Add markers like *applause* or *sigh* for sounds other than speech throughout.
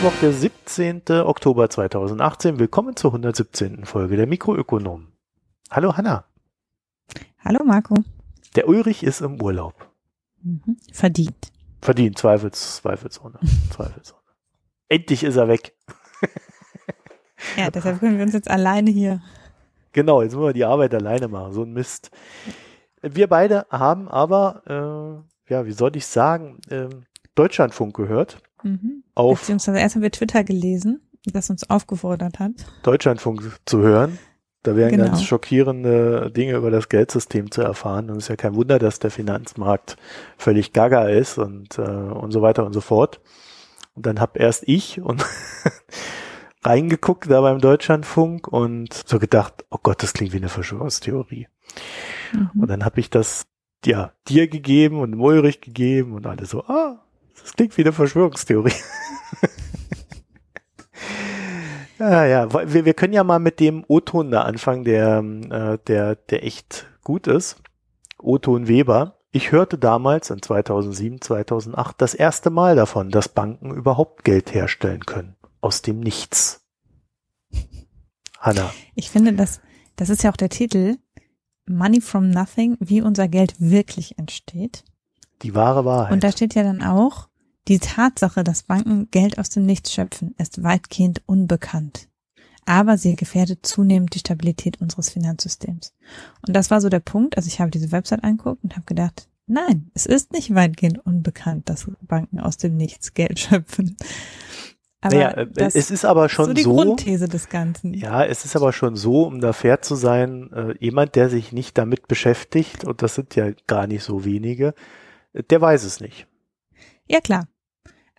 Mittwoch, der 17. Oktober 2018. Willkommen zur 117. Folge der Mikroökonom. Hallo Hanna. Hallo Marco. Der Ulrich ist im Urlaub. Mhm. Verdient. Verdient, Zweifels, Zweifelsohne. *laughs* Zweifelsohne. Endlich ist er weg. *laughs* ja, deshalb können wir uns jetzt alleine hier. Genau, jetzt müssen wir die Arbeit alleine machen. So ein Mist. Wir beide haben aber, äh, ja, wie soll ich sagen, äh, Deutschlandfunk gehört. Mhm. Auf Beziehungsweise erst haben wir Twitter gelesen, das uns aufgefordert hat. Deutschlandfunk zu hören. Da wären genau. ganz schockierende Dinge über das Geldsystem zu erfahren. Und es ist ja kein Wunder, dass der Finanzmarkt völlig gaga ist und, äh, und so weiter und so fort. Und dann hab erst ich und *laughs* reingeguckt da beim Deutschlandfunk und so gedacht, oh Gott, das klingt wie eine Verschwörungstheorie. Mhm. Und dann habe ich das ja dir gegeben und Ulrich gegeben und alle so, ah, das klingt wie eine Verschwörungstheorie. ja, *laughs* ja, wir, wir können ja mal mit dem O-Ton da anfangen, der, äh, der, der echt gut ist. O-Ton Weber. Ich hörte damals in 2007, 2008 das erste Mal davon, dass Banken überhaupt Geld herstellen können. Aus dem Nichts. Hanna. Ich finde, das, das ist ja auch der Titel. Money from Nothing, wie unser Geld wirklich entsteht. Die wahre Wahrheit. Und da steht ja dann auch, die Tatsache, dass Banken Geld aus dem Nichts schöpfen, ist weitgehend unbekannt. Aber sie gefährdet zunehmend die Stabilität unseres Finanzsystems. Und das war so der Punkt. Also ich habe diese Website angeguckt und habe gedacht, nein, es ist nicht weitgehend unbekannt, dass Banken aus dem Nichts Geld *laughs* schöpfen. Aber naja, äh, es ist aber schon so die so, Grundthese des Ganzen. Ja, es ist aber schon so, um da fair zu sein, äh, jemand, der sich nicht damit beschäftigt, und das sind ja gar nicht so wenige, der weiß es nicht. Ja, klar.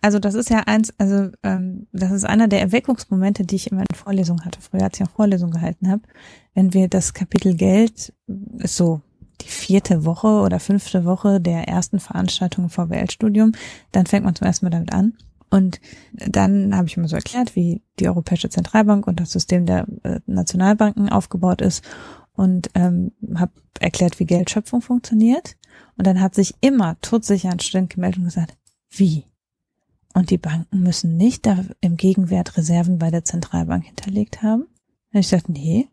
Also das ist ja eins, also ähm, das ist einer der Erweckungsmomente, die ich immer in Vorlesungen hatte, früher als ich auch Vorlesungen gehalten habe. Wenn wir das Kapitel Geld, ist so die vierte Woche oder fünfte Woche der ersten Veranstaltung vor Weltstudium, dann fängt man zum ersten Mal damit an. Und dann habe ich immer so erklärt, wie die Europäische Zentralbank und das System der äh, Nationalbanken aufgebaut ist und ähm, habe erklärt, wie Geldschöpfung funktioniert. Und dann hat sich immer todsicher ein Student gemeldet und gesagt, wie? Und die Banken müssen nicht da im Gegenwert Reserven bei der Zentralbank hinterlegt haben? Und ich sagte, nee.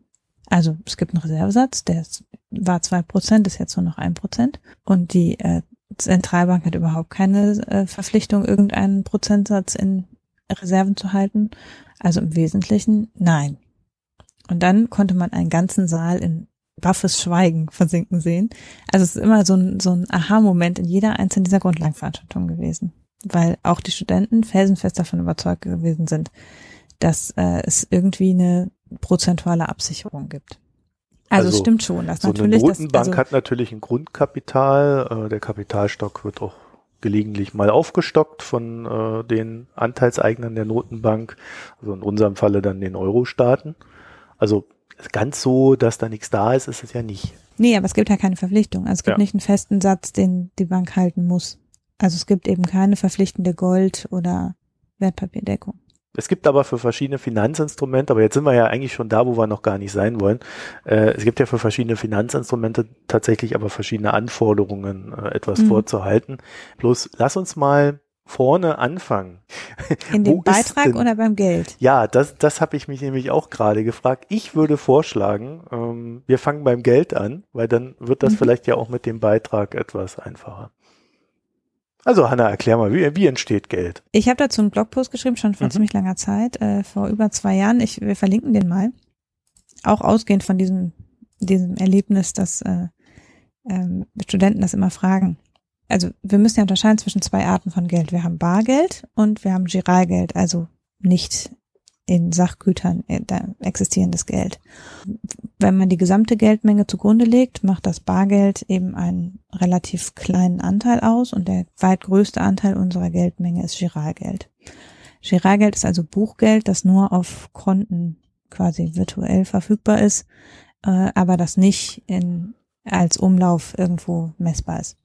Also es gibt einen Reservesatz, der ist, war zwei Prozent, ist jetzt nur noch ein Prozent. Und die äh, Zentralbank hat überhaupt keine äh, Verpflichtung, irgendeinen Prozentsatz in Reserven zu halten. Also im Wesentlichen nein. Und dann konnte man einen ganzen Saal in baffes Schweigen versinken sehen. Also es ist immer so ein, so ein Aha-Moment in jeder einzelnen dieser Grundlagenveranstaltungen gewesen. Weil auch die Studenten felsenfest davon überzeugt gewesen sind, dass äh, es irgendwie eine prozentuale Absicherung gibt. Also, also es stimmt schon, dass so natürlich. Eine Notenbank das, also, hat natürlich ein Grundkapital. Äh, der Kapitalstock wird auch gelegentlich mal aufgestockt von äh, den Anteilseignern der Notenbank, also in unserem Falle dann den Euro-Staaten. Also ganz so, dass da nichts da ist, ist es ja nicht. Nee, aber es gibt ja keine Verpflichtung. Also es gibt ja. nicht einen festen Satz, den die Bank halten muss. Also es gibt eben keine verpflichtende Gold- oder Wertpapierdeckung. Es gibt aber für verschiedene Finanzinstrumente, aber jetzt sind wir ja eigentlich schon da, wo wir noch gar nicht sein wollen. Äh, es gibt ja für verschiedene Finanzinstrumente tatsächlich aber verschiedene Anforderungen, äh, etwas mhm. vorzuhalten. Bloß lass uns mal vorne anfangen. *laughs* In dem Beitrag oder beim Geld? Ja, das, das habe ich mich nämlich auch gerade gefragt. Ich würde vorschlagen, ähm, wir fangen beim Geld an, weil dann wird das mhm. vielleicht ja auch mit dem Beitrag etwas einfacher. Also Hanna, erklär mal, wie, wie entsteht Geld? Ich habe dazu einen Blogpost geschrieben, schon vor mhm. ziemlich langer Zeit, äh, vor über zwei Jahren. Ich, wir verlinken den mal. Auch ausgehend von diesem, diesem Erlebnis, dass äh, ähm, Studenten das immer fragen also wir müssen ja unterscheiden zwischen zwei Arten von Geld. Wir haben Bargeld und wir haben Giralgeld, also nicht in Sachgütern äh, existierendes Geld. Wenn man die gesamte Geldmenge zugrunde legt, macht das Bargeld eben einen relativ kleinen Anteil aus und der weit größte Anteil unserer Geldmenge ist Giralgeld. Giralgeld ist also Buchgeld, das nur auf Konten quasi virtuell verfügbar ist, äh, aber das nicht in, als Umlauf irgendwo messbar ist.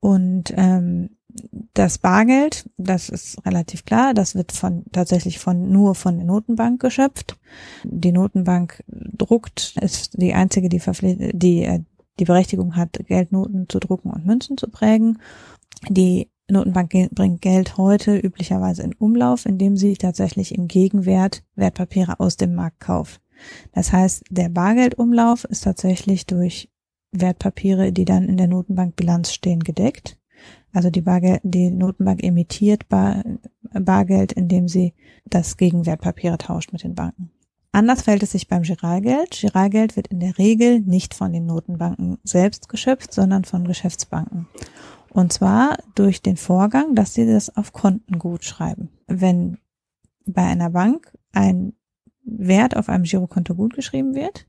Und ähm, das Bargeld, das ist relativ klar, das wird von tatsächlich von nur von der Notenbank geschöpft. Die Notenbank druckt, ist die einzige, die die äh, die Berechtigung hat, Geldnoten zu drucken und Münzen zu prägen. Die Notenbank bringt Geld heute üblicherweise in Umlauf, indem sie tatsächlich im Gegenwert Wertpapiere aus dem Markt kauft. Das heißt, der Bargeldumlauf ist tatsächlich durch Wertpapiere, die dann in der Notenbankbilanz stehen, gedeckt. Also die, Bargeld, die Notenbank emittiert Bar, Bargeld, indem sie das gegen Wertpapiere tauscht mit den Banken. Anders fällt es sich beim Giralgeld. Giralgeld wird in der Regel nicht von den Notenbanken selbst geschöpft, sondern von Geschäftsbanken. Und zwar durch den Vorgang, dass sie das auf Konten gut schreiben. Wenn bei einer Bank ein Wert auf einem Girokonto gut geschrieben wird,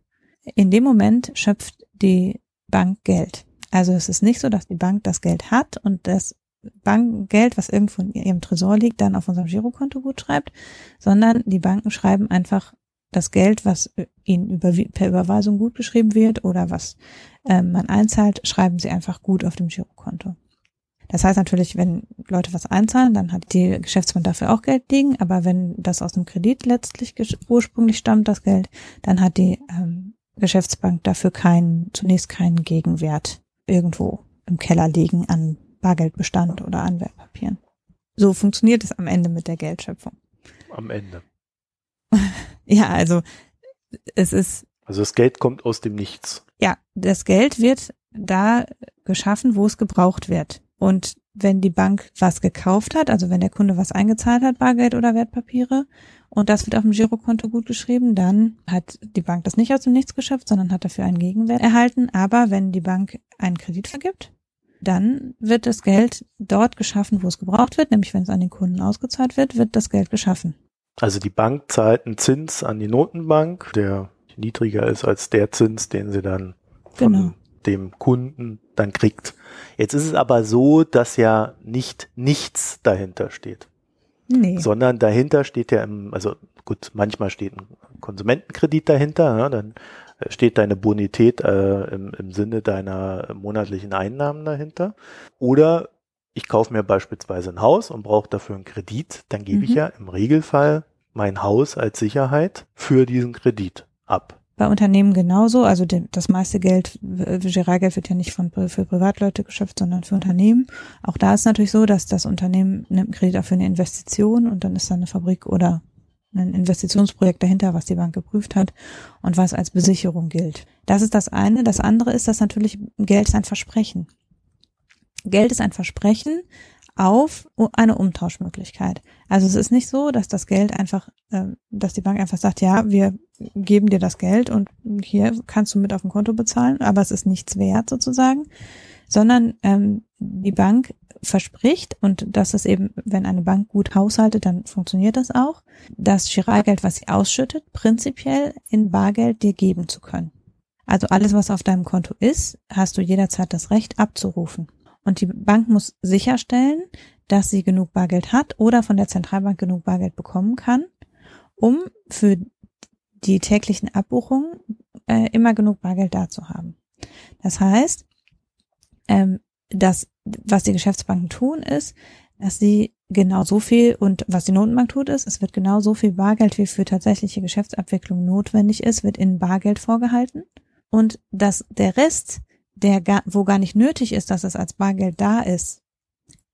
in dem Moment schöpft die Bank Geld. Also es ist nicht so, dass die Bank das Geld hat und das Bankgeld, was irgendwo in ihrem Tresor liegt, dann auf unserem Girokonto gut schreibt, sondern die Banken schreiben einfach das Geld, was ihnen über, per Überweisung gut geschrieben wird oder was äh, man einzahlt, schreiben sie einfach gut auf dem Girokonto. Das heißt natürlich, wenn Leute was einzahlen, dann hat die Geschäftsbank dafür auch Geld liegen, aber wenn das aus dem Kredit letztlich ursprünglich stammt, das Geld, dann hat die ähm, Geschäftsbank dafür keinen, zunächst keinen Gegenwert irgendwo im Keller liegen an Bargeldbestand oder an Wertpapieren. So funktioniert es am Ende mit der Geldschöpfung. Am Ende. *laughs* ja, also es ist. Also das Geld kommt aus dem Nichts. Ja, das Geld wird da geschaffen, wo es gebraucht wird. Und wenn die Bank was gekauft hat, also wenn der Kunde was eingezahlt hat, Bargeld oder Wertpapiere, und das wird auf dem Girokonto gut geschrieben, dann hat die Bank das nicht aus dem Nichts geschöpft, sondern hat dafür einen Gegenwert erhalten. Aber wenn die Bank einen Kredit vergibt, dann wird das Geld dort geschaffen, wo es gebraucht wird, nämlich wenn es an den Kunden ausgezahlt wird, wird das Geld geschaffen. Also die Bank zahlt einen Zins an die Notenbank, der niedriger ist als der Zins, den sie dann von genau. dem Kunden dann kriegt. Jetzt ist es aber so, dass ja nicht nichts dahinter steht. Nee. Sondern dahinter steht ja im, also gut, manchmal steht ein Konsumentenkredit dahinter, ja, dann steht deine Bonität äh, im, im Sinne deiner monatlichen Einnahmen dahinter. Oder ich kaufe mir beispielsweise ein Haus und brauche dafür einen Kredit, dann gebe mhm. ich ja im Regelfall mein Haus als Sicherheit für diesen Kredit ab. Bei Unternehmen genauso, also das meiste Geld, Giralgeld wird ja nicht von, für Privatleute geschöpft, sondern für Unternehmen. Auch da ist natürlich so, dass das Unternehmen nimmt einen Kredit auch für eine Investition und dann ist da eine Fabrik oder ein Investitionsprojekt dahinter, was die Bank geprüft hat und was als Besicherung gilt. Das ist das eine. Das andere ist, dass natürlich Geld ist ein Versprechen. Geld ist ein Versprechen auf eine Umtauschmöglichkeit. Also es ist nicht so, dass das Geld einfach, äh, dass die Bank einfach sagt, ja, wir geben dir das Geld und hier kannst du mit auf dem Konto bezahlen, aber es ist nichts wert sozusagen, sondern ähm, die Bank verspricht, und das ist eben, wenn eine Bank gut haushaltet, dann funktioniert das auch, das Giralgeld, was sie ausschüttet, prinzipiell in Bargeld dir geben zu können. Also alles, was auf deinem Konto ist, hast du jederzeit das Recht abzurufen. Und die Bank muss sicherstellen, dass sie genug Bargeld hat oder von der Zentralbank genug Bargeld bekommen kann, um für die täglichen Abbuchungen äh, immer genug Bargeld da zu haben. Das heißt, ähm, dass was die Geschäftsbanken tun, ist, dass sie genau so viel und was die Notenbank tut, ist, es wird genau so viel Bargeld, wie für tatsächliche Geschäftsabwicklung notwendig ist, wird in Bargeld vorgehalten und dass der Rest, der gar, wo gar nicht nötig ist, dass es als Bargeld da ist,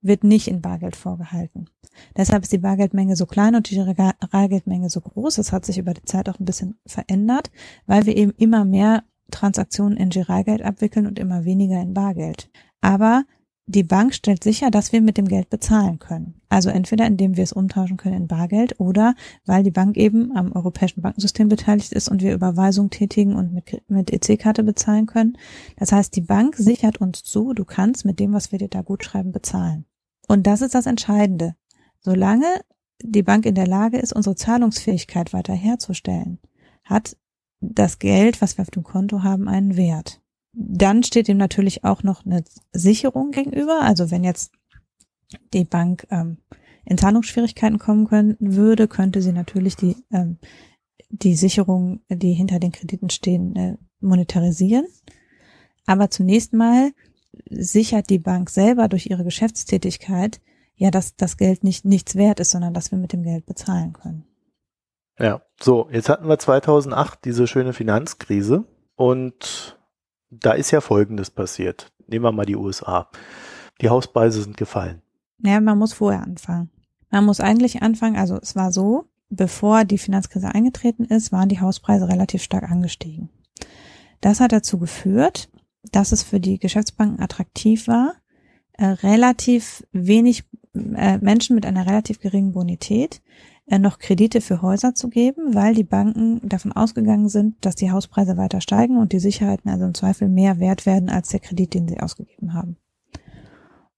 wird nicht in Bargeld vorgehalten. Deshalb ist die Bargeldmenge so klein und die Realgeldmenge so groß. Das hat sich über die Zeit auch ein bisschen verändert, weil wir eben immer mehr Transaktionen in Giralgeld abwickeln und immer weniger in Bargeld. Aber die Bank stellt sicher, dass wir mit dem Geld bezahlen können. Also entweder indem wir es umtauschen können in Bargeld oder weil die Bank eben am europäischen Bankensystem beteiligt ist und wir Überweisungen tätigen und mit, mit EC-Karte bezahlen können. Das heißt, die Bank sichert uns zu, du kannst mit dem, was wir dir da gut schreiben, bezahlen. Und das ist das Entscheidende. Solange die Bank in der Lage ist, unsere Zahlungsfähigkeit weiter herzustellen, hat das Geld, was wir auf dem Konto haben, einen Wert. Dann steht ihm natürlich auch noch eine Sicherung gegenüber. Also wenn jetzt die Bank ähm, in Zahlungsschwierigkeiten kommen können würde, könnte sie natürlich die, ähm, die Sicherung, die hinter den Krediten stehen, äh, monetarisieren. Aber zunächst mal sichert die Bank selber durch ihre Geschäftstätigkeit ja, dass das Geld nicht nichts wert ist, sondern dass wir mit dem Geld bezahlen können. Ja, so, jetzt hatten wir 2008 diese schöne Finanzkrise und da ist ja Folgendes passiert. Nehmen wir mal die USA. Die Hauspreise sind gefallen. Ja, man muss vorher anfangen. Man muss eigentlich anfangen, also es war so, bevor die Finanzkrise eingetreten ist, waren die Hauspreise relativ stark angestiegen. Das hat dazu geführt, dass es für die Geschäftsbanken attraktiv war, äh, relativ wenig äh, Menschen mit einer relativ geringen Bonität äh, noch Kredite für Häuser zu geben, weil die Banken davon ausgegangen sind, dass die Hauspreise weiter steigen und die Sicherheiten also im Zweifel mehr wert werden als der Kredit, den sie ausgegeben haben.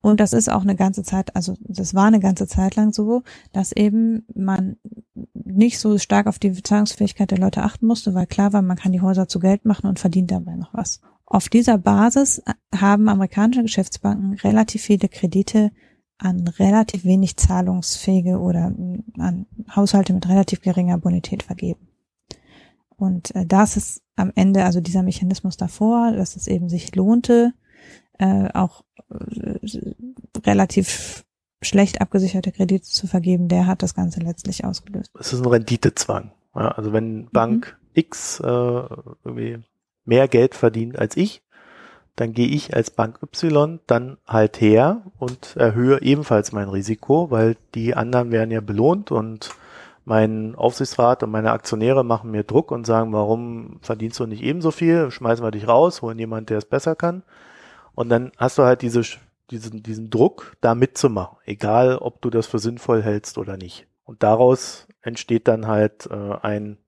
Und das ist auch eine ganze Zeit, also das war eine ganze Zeit lang so, dass eben man nicht so stark auf die Zahlungsfähigkeit der Leute achten musste, weil klar war, man kann die Häuser zu Geld machen und verdient dabei noch was. Auf dieser Basis haben amerikanische Geschäftsbanken relativ viele Kredite an relativ wenig zahlungsfähige oder an Haushalte mit relativ geringer Bonität vergeben. Und äh, das ist am Ende, also dieser Mechanismus davor, dass es eben sich lohnte, äh, auch relativ schlecht abgesicherte Kredite zu vergeben, der hat das Ganze letztlich ausgelöst. Es ist ein Renditezwang. Ja, also wenn Bank mhm. X äh, irgendwie mehr Geld verdient als ich, dann gehe ich als Bank Y dann halt her und erhöhe ebenfalls mein Risiko, weil die anderen werden ja belohnt und mein Aufsichtsrat und meine Aktionäre machen mir Druck und sagen, warum verdienst du nicht ebenso viel? Schmeißen wir dich raus, holen jemand, der es besser kann. Und dann hast du halt diese, diesen, diesen Druck, da mitzumachen, egal ob du das für sinnvoll hältst oder nicht. Und daraus entsteht dann halt äh, ein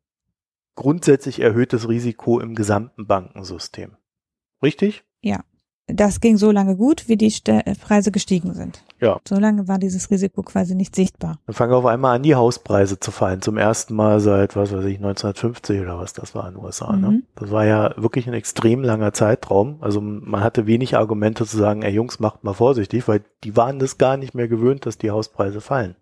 grundsätzlich erhöhtes Risiko im gesamten Bankensystem. Richtig? Ja. Das ging so lange gut, wie die Ste Preise gestiegen sind. Ja. So lange war dieses Risiko quasi nicht sichtbar. Dann fangen auf einmal an, die Hauspreise zu fallen. Zum ersten Mal seit, was weiß ich, 1950 oder was das war in den USA. Ne? Mhm. Ne? Das war ja wirklich ein extrem langer Zeitraum. Also man hatte wenig Argumente zu sagen, ey Jungs, macht mal vorsichtig, weil die waren das gar nicht mehr gewöhnt, dass die Hauspreise fallen.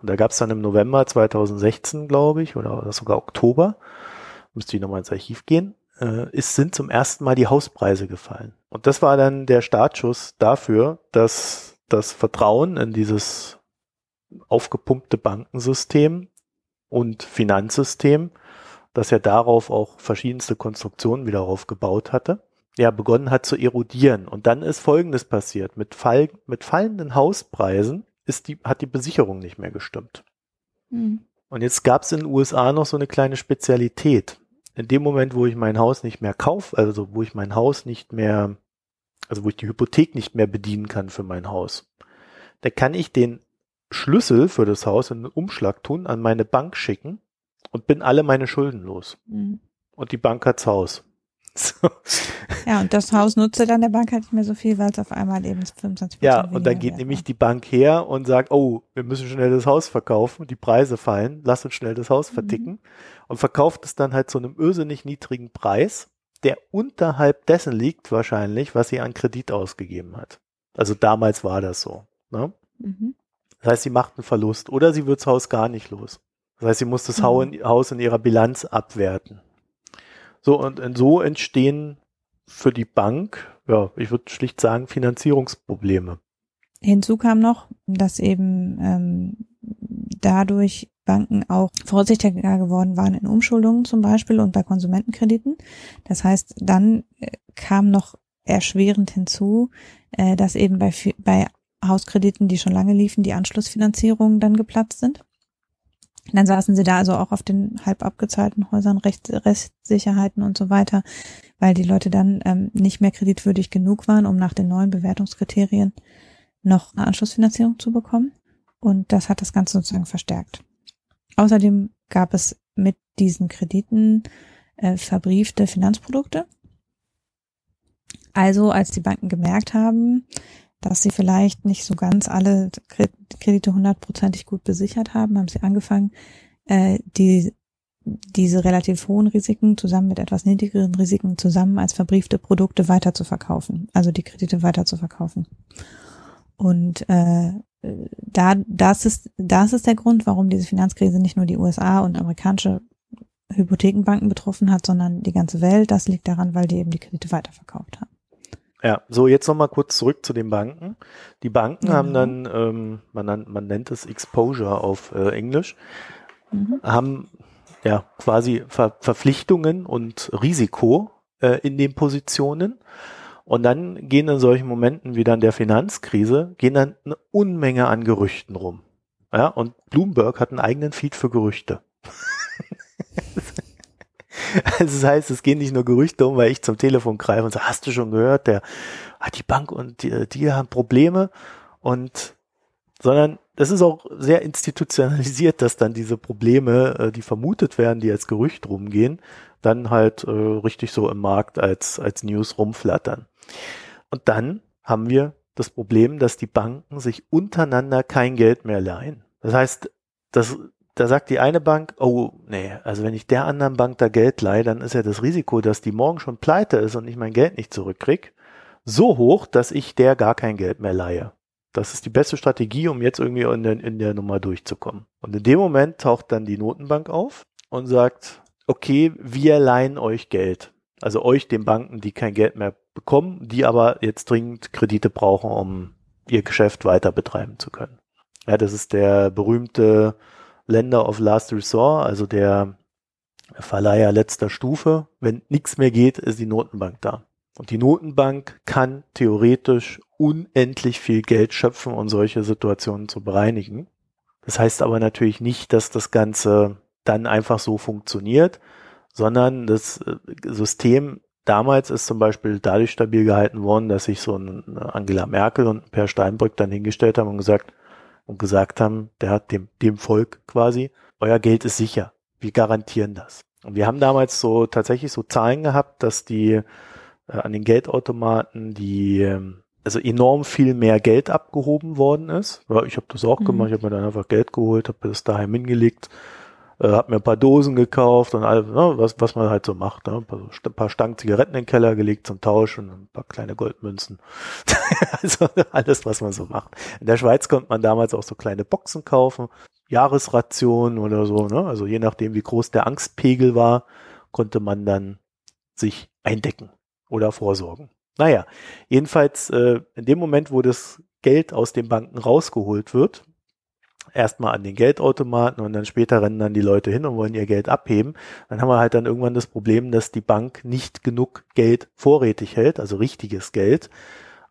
Und da gab es dann im November 2016, glaube ich, oder sogar Oktober, müsste ich nochmal ins Archiv gehen, äh, ist, sind zum ersten Mal die Hauspreise gefallen. Und das war dann der Startschuss dafür, dass das Vertrauen in dieses aufgepumpte Bankensystem und Finanzsystem, das ja darauf auch verschiedenste Konstruktionen wieder aufgebaut hatte, ja, begonnen hat zu erodieren. Und dann ist Folgendes passiert. Mit, Fall, mit fallenden Hauspreisen ist die, hat die Besicherung nicht mehr gestimmt. Mhm. Und jetzt gab es in den USA noch so eine kleine Spezialität in dem Moment, wo ich mein Haus nicht mehr kaufe, also wo ich mein Haus nicht mehr, also wo ich die Hypothek nicht mehr bedienen kann für mein Haus, da kann ich den Schlüssel für das Haus in einen Umschlag tun, an meine Bank schicken und bin alle meine Schulden los. Mhm. Und die Bank hat's Haus. *laughs* So. Ja, und das Haus nutzte dann der Bank halt nicht mehr so viel, weil es auf einmal eben 25% Ja, und dann geht nämlich die Bank her und sagt, oh, wir müssen schnell das Haus verkaufen, die Preise fallen, lass uns schnell das Haus mhm. verticken mhm. und verkauft es dann halt zu einem irrsinnig niedrigen Preis, der unterhalb dessen liegt wahrscheinlich, was sie an Kredit ausgegeben hat. Also damals war das so. Ne? Mhm. Das heißt, sie macht einen Verlust oder sie wird das Haus gar nicht los. Das heißt, sie muss das mhm. Haus in ihrer Bilanz abwerten. So, und, und so entstehen für die Bank, ja, ich würde schlicht sagen, Finanzierungsprobleme. Hinzu kam noch, dass eben ähm, dadurch Banken auch vorsichtiger geworden waren in Umschuldungen zum Beispiel und bei Konsumentenkrediten. Das heißt, dann äh, kam noch erschwerend hinzu, äh, dass eben bei, bei Hauskrediten, die schon lange liefen, die Anschlussfinanzierungen dann geplatzt sind. Dann saßen sie da also auch auf den halb abgezahlten Häusern, Recht, Restsicherheiten und so weiter, weil die Leute dann ähm, nicht mehr kreditwürdig genug waren, um nach den neuen Bewertungskriterien noch eine Anschlussfinanzierung zu bekommen. Und das hat das Ganze sozusagen verstärkt. Außerdem gab es mit diesen Krediten äh, verbriefte Finanzprodukte. Also als die Banken gemerkt haben, dass sie vielleicht nicht so ganz alle Kredite hundertprozentig gut besichert haben, haben sie angefangen, äh, die, diese relativ hohen Risiken zusammen mit etwas niedrigeren Risiken zusammen als verbriefte Produkte weiter zu verkaufen, also die Kredite weiter zu verkaufen. Und äh, da, das ist, das ist der Grund, warum diese Finanzkrise nicht nur die USA und amerikanische Hypothekenbanken betroffen hat, sondern die ganze Welt. Das liegt daran, weil die eben die Kredite weiterverkauft haben. Ja, so jetzt nochmal kurz zurück zu den Banken. Die Banken mhm. haben dann, ähm, man, man nennt es Exposure auf äh, Englisch, mhm. haben ja quasi Ver Verpflichtungen und Risiko äh, in den Positionen. Und dann gehen in solchen Momenten wie dann der Finanzkrise, gehen dann eine Unmenge an Gerüchten rum. Ja, und Bloomberg hat einen eigenen Feed für Gerüchte. *laughs* Also das heißt, es gehen nicht nur Gerüchte um, weil ich zum Telefon greife und sage, hast du schon gehört, der hat die Bank und die, die haben Probleme und sondern das ist auch sehr institutionalisiert, dass dann diese Probleme, äh, die vermutet werden, die als Gerücht rumgehen, dann halt äh, richtig so im Markt als, als News rumflattern. Und dann haben wir das Problem, dass die Banken sich untereinander kein Geld mehr leihen. Das heißt, das, da sagt die eine Bank, oh nee, also wenn ich der anderen Bank da Geld leihe, dann ist ja das Risiko, dass die morgen schon pleite ist und ich mein Geld nicht zurückkrieg, so hoch, dass ich der gar kein Geld mehr leihe. Das ist die beste Strategie, um jetzt irgendwie in der, in der Nummer durchzukommen. Und in dem Moment taucht dann die Notenbank auf und sagt, okay, wir leihen euch Geld. Also euch, den Banken, die kein Geld mehr bekommen, die aber jetzt dringend Kredite brauchen, um ihr Geschäft weiter betreiben zu können. Ja, das ist der berühmte Lender of Last Resort, also der Verleiher letzter Stufe. Wenn nichts mehr geht, ist die Notenbank da. Und die Notenbank kann theoretisch unendlich viel Geld schöpfen, um solche Situationen zu bereinigen. Das heißt aber natürlich nicht, dass das Ganze dann einfach so funktioniert, sondern das äh, System damals ist zum Beispiel dadurch stabil gehalten worden, dass sich so ein Angela Merkel und Per Steinbrück dann hingestellt haben und gesagt, und gesagt haben, der hat dem, dem Volk quasi, euer Geld ist sicher. Wir garantieren das. Und wir haben damals so tatsächlich so Zahlen gehabt, dass die äh, an den Geldautomaten die ähm, also enorm viel mehr Geld abgehoben worden ist. Ja, ich habe das auch mhm. gemacht, ich habe mir dann einfach Geld geholt, habe das daheim hingelegt äh, hab mir ein paar Dosen gekauft und all, ne, was, was man halt so macht. Ne? Ein, paar, Stangen Zigaretten in den Keller gelegt zum Tausch und ein paar kleine Goldmünzen. *laughs* also alles, was man so macht. In der Schweiz konnte man damals auch so kleine Boxen kaufen, Jahresrationen oder so. Ne? Also je nachdem, wie groß der Angstpegel war, konnte man dann sich eindecken oder vorsorgen. Naja, jedenfalls äh, in dem Moment, wo das Geld aus den Banken rausgeholt wird, erstmal an den Geldautomaten und dann später rennen dann die Leute hin und wollen ihr Geld abheben. Dann haben wir halt dann irgendwann das Problem, dass die Bank nicht genug Geld vorrätig hält, also richtiges Geld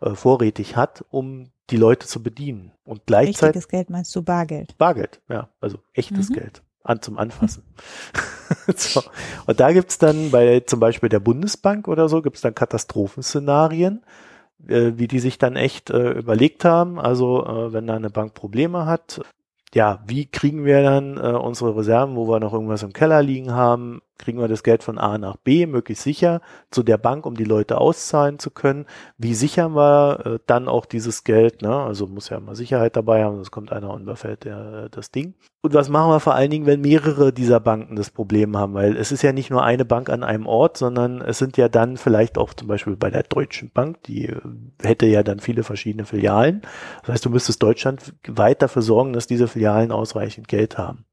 äh, vorrätig hat, um die Leute zu bedienen. Und gleichzeitig. Richtiges Geld meinst du Bargeld? Bargeld, ja, also echtes mhm. Geld an zum Anfassen. *laughs* so. Und da gibt's dann bei zum Beispiel der Bundesbank oder so, gibt's dann Katastrophenszenarien, äh, wie die sich dann echt äh, überlegt haben. Also äh, wenn da eine Bank Probleme hat, ja, wie kriegen wir dann äh, unsere Reserven, wo wir noch irgendwas im Keller liegen haben, kriegen wir das Geld von A nach B möglichst sicher zu der Bank, um die Leute auszahlen zu können. Wie sichern wir äh, dann auch dieses Geld? Ne? Also muss ja immer Sicherheit dabei haben, sonst kommt einer und überfällt der, das Ding. Und was machen wir vor allen Dingen, wenn mehrere dieser Banken das Problem haben? Weil es ist ja nicht nur eine Bank an einem Ort, sondern es sind ja dann vielleicht auch zum Beispiel bei der Deutschen Bank, die äh, hätte ja dann viele verschiedene Filialen. Das heißt, du müsstest Deutschland weit dafür sorgen, dass diese Filialen ausreichend Geld haben.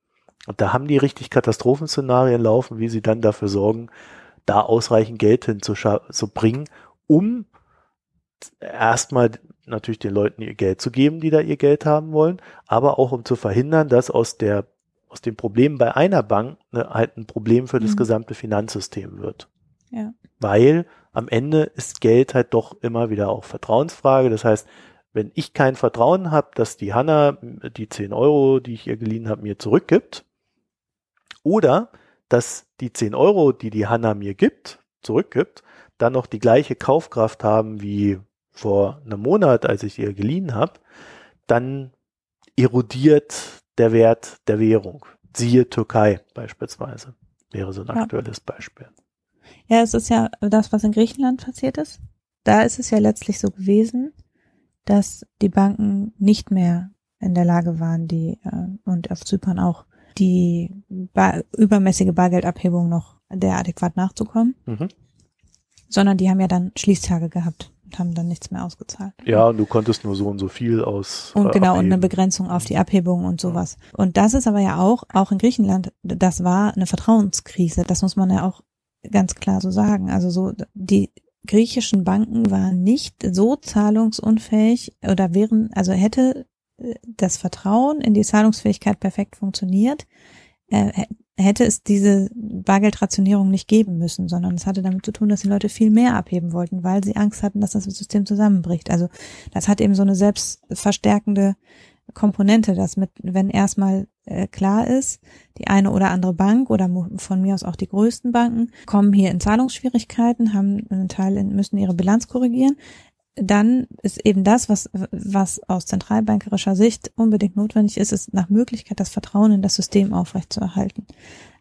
Und da haben die richtig Katastrophenszenarien laufen, wie sie dann dafür sorgen, da ausreichend Geld hinzubringen, um erstmal natürlich den Leuten ihr Geld zu geben, die da ihr Geld haben wollen, aber auch um zu verhindern, dass aus der aus dem Problem bei einer Bank ne, halt ein Problem für das mhm. gesamte Finanzsystem wird. Ja. Weil am Ende ist Geld halt doch immer wieder auch Vertrauensfrage. Das heißt, wenn ich kein Vertrauen habe, dass die Hanna die 10 Euro, die ich ihr geliehen habe, mir zurückgibt, oder dass die 10 Euro, die die Hanna mir gibt, zurückgibt, dann noch die gleiche Kaufkraft haben wie vor einem Monat, als ich ihr geliehen habe, dann erodiert der Wert der Währung. Siehe Türkei beispielsweise, wäre so ein ja. aktuelles Beispiel. Ja, es ist ja das, was in Griechenland passiert ist. Da ist es ja letztlich so gewesen, dass die Banken nicht mehr in der Lage waren, die äh, und auf Zypern auch die bar übermäßige Bargeldabhebung noch der adäquat nachzukommen, mhm. sondern die haben ja dann Schließtage gehabt und haben dann nichts mehr ausgezahlt. Ja, und du konntest nur so und so viel aus. Und äh, genau, abheben. und eine Begrenzung auf die Abhebung und sowas. Ja. Und das ist aber ja auch, auch in Griechenland, das war eine Vertrauenskrise. Das muss man ja auch ganz klar so sagen. Also so, die griechischen Banken waren nicht so zahlungsunfähig oder wären, also hätte das Vertrauen in die Zahlungsfähigkeit perfekt funktioniert, äh, hätte es diese Bargeldrationierung nicht geben müssen, sondern es hatte damit zu tun, dass die Leute viel mehr abheben wollten, weil sie Angst hatten, dass das System zusammenbricht. Also das hat eben so eine selbstverstärkende Komponente, dass mit, wenn erstmal äh, klar ist, die eine oder andere Bank oder von mir aus auch die größten Banken kommen hier in Zahlungsschwierigkeiten, haben einen Teil, müssen ihre Bilanz korrigieren, dann ist eben das, was, was aus zentralbankerischer Sicht unbedingt notwendig ist, ist nach Möglichkeit das Vertrauen in das System aufrechtzuerhalten.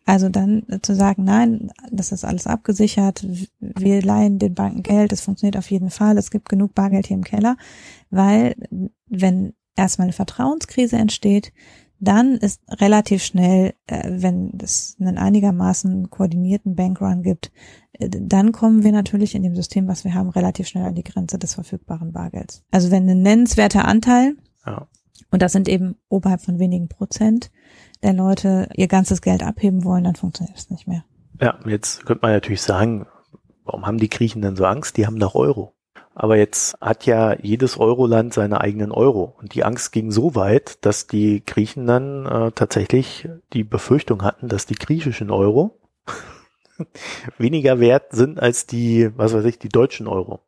Also dann zu sagen, nein, das ist alles abgesichert, wir leihen den Banken Geld, es funktioniert auf jeden Fall, es gibt genug Bargeld hier im Keller, weil wenn erstmal eine Vertrauenskrise entsteht, dann ist relativ schnell, äh, wenn es einen einigermaßen koordinierten Bankrun gibt, äh, dann kommen wir natürlich in dem System, was wir haben, relativ schnell an die Grenze des verfügbaren Bargelds. Also wenn ein nennenswerter Anteil, ja. und das sind eben oberhalb von wenigen Prozent der Leute, ihr ganzes Geld abheben wollen, dann funktioniert es nicht mehr. Ja, jetzt könnte man natürlich sagen, warum haben die Griechen denn so Angst? Die haben doch Euro. Aber jetzt hat ja jedes Euroland seine eigenen Euro. Und die Angst ging so weit, dass die Griechen dann äh, tatsächlich die Befürchtung hatten, dass die griechischen Euro *laughs* weniger wert sind als die, was weiß ich, die deutschen Euro.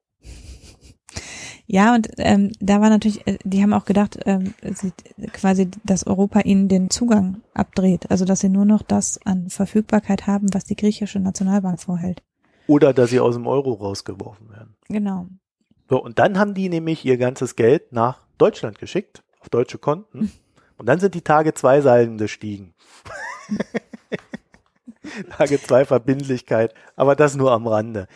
Ja, und ähm, da war natürlich, äh, die haben auch gedacht, ähm, sie, quasi, dass Europa ihnen den Zugang abdreht. Also dass sie nur noch das an Verfügbarkeit haben, was die griechische Nationalbank vorhält. Oder dass sie aus dem Euro rausgeworfen werden. Genau. So, und dann haben die nämlich ihr ganzes Geld nach Deutschland geschickt, auf deutsche Konten. Hm. Und dann sind die Tage zwei Seilende gestiegen. *laughs* Tage zwei Verbindlichkeit, aber das nur am Rande.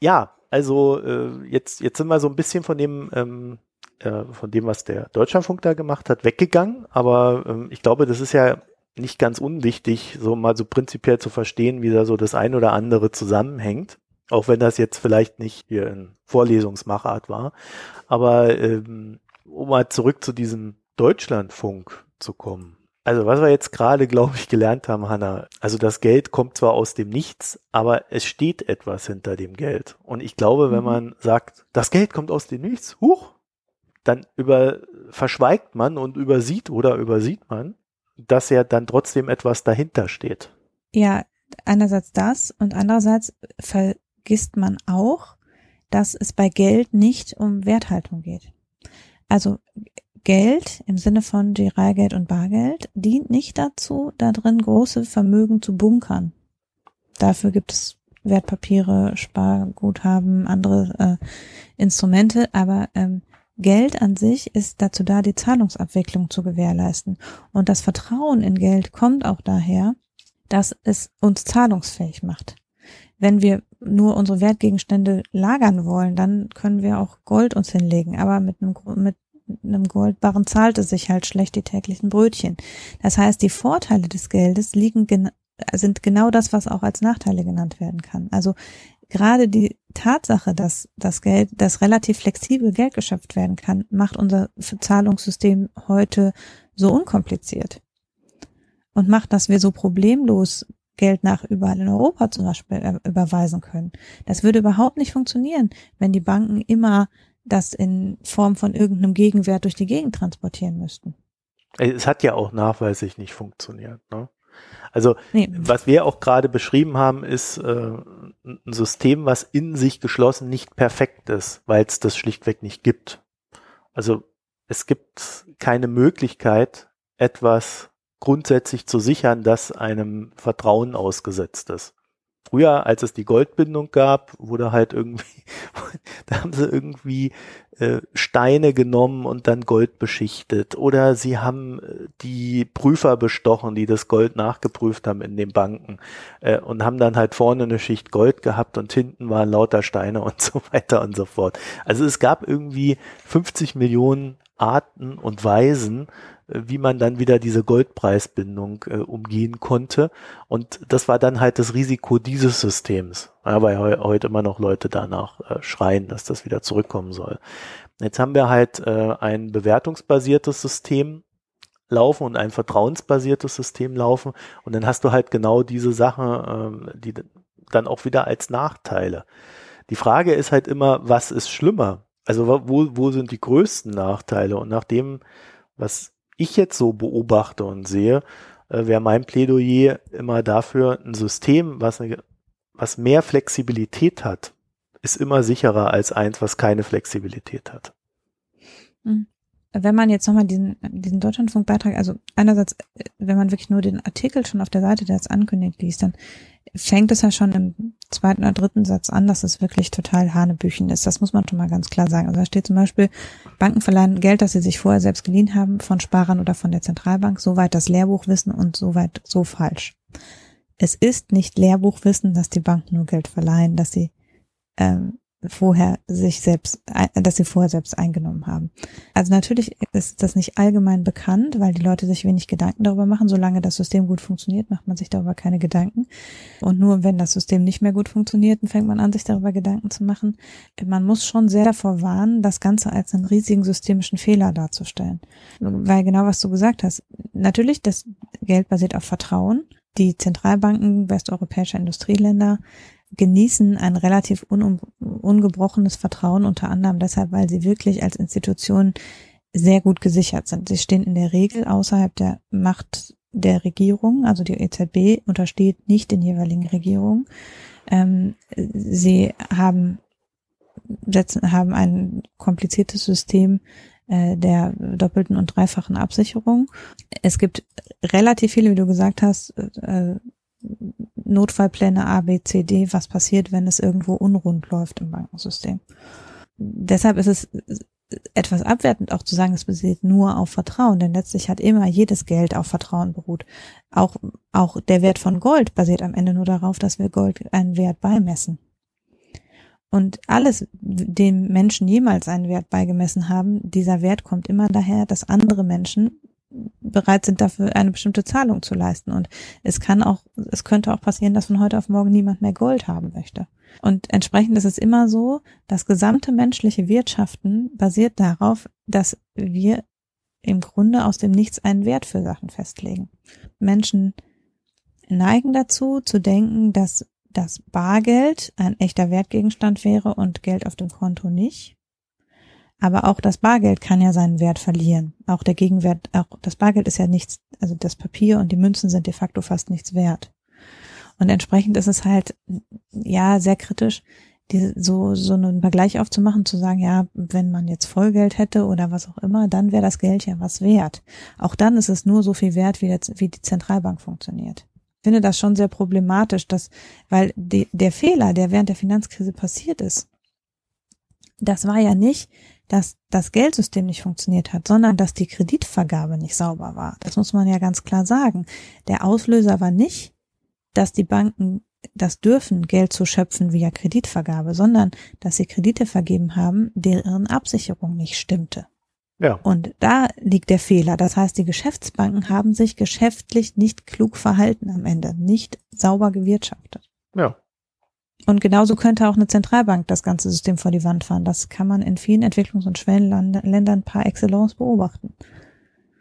Ja, also äh, jetzt, jetzt sind wir so ein bisschen von dem, ähm, äh, von dem, was der Deutschlandfunk da gemacht hat, weggegangen. Aber ähm, ich glaube, das ist ja nicht ganz unwichtig, so mal so prinzipiell zu verstehen, wie da so das ein oder andere zusammenhängt. Auch wenn das jetzt vielleicht nicht hier in Vorlesungsmachart war. Aber ähm, um mal zurück zu diesem Deutschlandfunk zu kommen. Also was wir jetzt gerade, glaube ich, gelernt haben, Hanna, also das Geld kommt zwar aus dem Nichts, aber es steht etwas hinter dem Geld. Und ich glaube, wenn mhm. man sagt, das Geld kommt aus dem Nichts, huch, dann über, verschweigt man und übersieht oder übersieht man, dass ja dann trotzdem etwas dahinter steht. Ja, einerseits das und andererseits vergisst man auch, dass es bei Geld nicht um Werthaltung geht. Also Geld im Sinne von Giralgeld und Bargeld dient nicht dazu, da drin große Vermögen zu bunkern. Dafür gibt es Wertpapiere, Sparguthaben, andere äh, Instrumente, aber ähm, Geld an sich ist dazu da, die Zahlungsabwicklung zu gewährleisten. Und das Vertrauen in Geld kommt auch daher, dass es uns zahlungsfähig macht. Wenn wir nur unsere Wertgegenstände lagern wollen, dann können wir auch Gold uns hinlegen. Aber mit einem, mit einem Goldbarren zahlt es sich halt schlecht die täglichen Brötchen. Das heißt, die Vorteile des Geldes liegen sind genau das, was auch als Nachteile genannt werden kann. Also gerade die Tatsache, dass das Geld, das relativ flexibel Geld geschöpft werden kann, macht unser Zahlungssystem heute so unkompliziert und macht, dass wir so problemlos Geld nach überall in Europa zum Beispiel äh, überweisen können. Das würde überhaupt nicht funktionieren, wenn die Banken immer das in Form von irgendeinem Gegenwert durch die Gegend transportieren müssten. Es hat ja auch nachweislich nicht funktioniert. Ne? Also nee. was wir auch gerade beschrieben haben, ist äh, ein System, was in sich geschlossen nicht perfekt ist, weil es das schlichtweg nicht gibt. Also es gibt keine Möglichkeit, etwas grundsätzlich zu sichern, dass einem Vertrauen ausgesetzt ist. Früher, als es die Goldbindung gab, wurde halt irgendwie, *laughs* da haben sie irgendwie äh, Steine genommen und dann Gold beschichtet. Oder sie haben äh, die Prüfer bestochen, die das Gold nachgeprüft haben in den Banken äh, und haben dann halt vorne eine Schicht Gold gehabt und hinten waren lauter Steine *laughs* und so weiter und so fort. Also es gab irgendwie 50 Millionen Arten und Weisen, wie man dann wieder diese Goldpreisbindung äh, umgehen konnte. Und das war dann halt das Risiko dieses Systems, ja, weil he heute immer noch Leute danach äh, schreien, dass das wieder zurückkommen soll. Jetzt haben wir halt äh, ein bewertungsbasiertes System laufen und ein vertrauensbasiertes System laufen und dann hast du halt genau diese Sachen, äh, die dann auch wieder als Nachteile. Die Frage ist halt immer, was ist schlimmer? Also wo, wo sind die größten Nachteile? Und nach dem, was ich jetzt so beobachte und sehe, äh, wäre mein Plädoyer immer dafür, ein System, was, eine, was mehr Flexibilität hat, ist immer sicherer als eins, was keine Flexibilität hat. Mhm. Wenn man jetzt nochmal diesen, diesen Deutschlandfunkbeitrag, also einerseits, wenn man wirklich nur den Artikel schon auf der Seite, der es ankündigt, liest, dann fängt es ja schon im zweiten oder dritten Satz an, dass es wirklich total Hanebüchen ist. Das muss man schon mal ganz klar sagen. Also da steht zum Beispiel, Banken verleihen Geld, das sie sich vorher selbst geliehen haben, von Sparern oder von der Zentralbank, soweit das Lehrbuchwissen und soweit so falsch. Es ist nicht Lehrbuchwissen, dass die Banken nur Geld verleihen, dass sie ähm, vorher sich selbst, dass sie vorher selbst eingenommen haben. Also natürlich ist das nicht allgemein bekannt, weil die Leute sich wenig Gedanken darüber machen. Solange das System gut funktioniert, macht man sich darüber keine Gedanken. Und nur wenn das System nicht mehr gut funktioniert, fängt man an, sich darüber Gedanken zu machen. Man muss schon sehr davor warnen, das Ganze als einen riesigen systemischen Fehler darzustellen. Weil genau was du gesagt hast. Natürlich, das Geld basiert auf Vertrauen. Die Zentralbanken westeuropäischer Industrieländer genießen ein relativ un ungebrochenes Vertrauen, unter anderem deshalb, weil sie wirklich als Institution sehr gut gesichert sind. Sie stehen in der Regel außerhalb der Macht der Regierung, also die EZB untersteht nicht den jeweiligen Regierungen. Ähm, sie haben, setzen, haben ein kompliziertes System äh, der doppelten und dreifachen Absicherung. Es gibt relativ viele, wie du gesagt hast, äh, Notfallpläne A, B, C, D, was passiert, wenn es irgendwo unrund läuft im Bankensystem. Deshalb ist es etwas abwertend auch zu sagen, es basiert nur auf Vertrauen, denn letztlich hat immer jedes Geld auf Vertrauen beruht. Auch, auch der Wert von Gold basiert am Ende nur darauf, dass wir Gold einen Wert beimessen. Und alles, dem Menschen jemals einen Wert beigemessen haben, dieser Wert kommt immer daher, dass andere Menschen bereit sind, dafür eine bestimmte Zahlung zu leisten. Und es kann auch, es könnte auch passieren, dass von heute auf morgen niemand mehr Gold haben möchte. Und entsprechend ist es immer so, das gesamte menschliche Wirtschaften basiert darauf, dass wir im Grunde aus dem Nichts einen Wert für Sachen festlegen. Menschen neigen dazu, zu denken, dass das Bargeld ein echter Wertgegenstand wäre und Geld auf dem Konto nicht. Aber auch das Bargeld kann ja seinen Wert verlieren. Auch der Gegenwert, auch das Bargeld ist ja nichts, also das Papier und die Münzen sind de facto fast nichts wert. Und entsprechend ist es halt, ja, sehr kritisch, die, so, so einen Vergleich aufzumachen, zu sagen, ja, wenn man jetzt Vollgeld hätte oder was auch immer, dann wäre das Geld ja was wert. Auch dann ist es nur so viel wert, wie, jetzt, wie die Zentralbank funktioniert. Ich finde das schon sehr problematisch, dass, weil die, der Fehler, der während der Finanzkrise passiert ist, das war ja nicht, dass das Geldsystem nicht funktioniert hat, sondern dass die Kreditvergabe nicht sauber war. Das muss man ja ganz klar sagen. Der Auslöser war nicht, dass die Banken das dürfen, Geld zu schöpfen via Kreditvergabe, sondern dass sie Kredite vergeben haben, deren Absicherung nicht stimmte. Ja. Und da liegt der Fehler. Das heißt, die Geschäftsbanken haben sich geschäftlich nicht klug verhalten am Ende, nicht sauber gewirtschaftet. Ja. Und genauso könnte auch eine Zentralbank das ganze System vor die Wand fahren. Das kann man in vielen Entwicklungs- und Schwellenländern par excellence beobachten.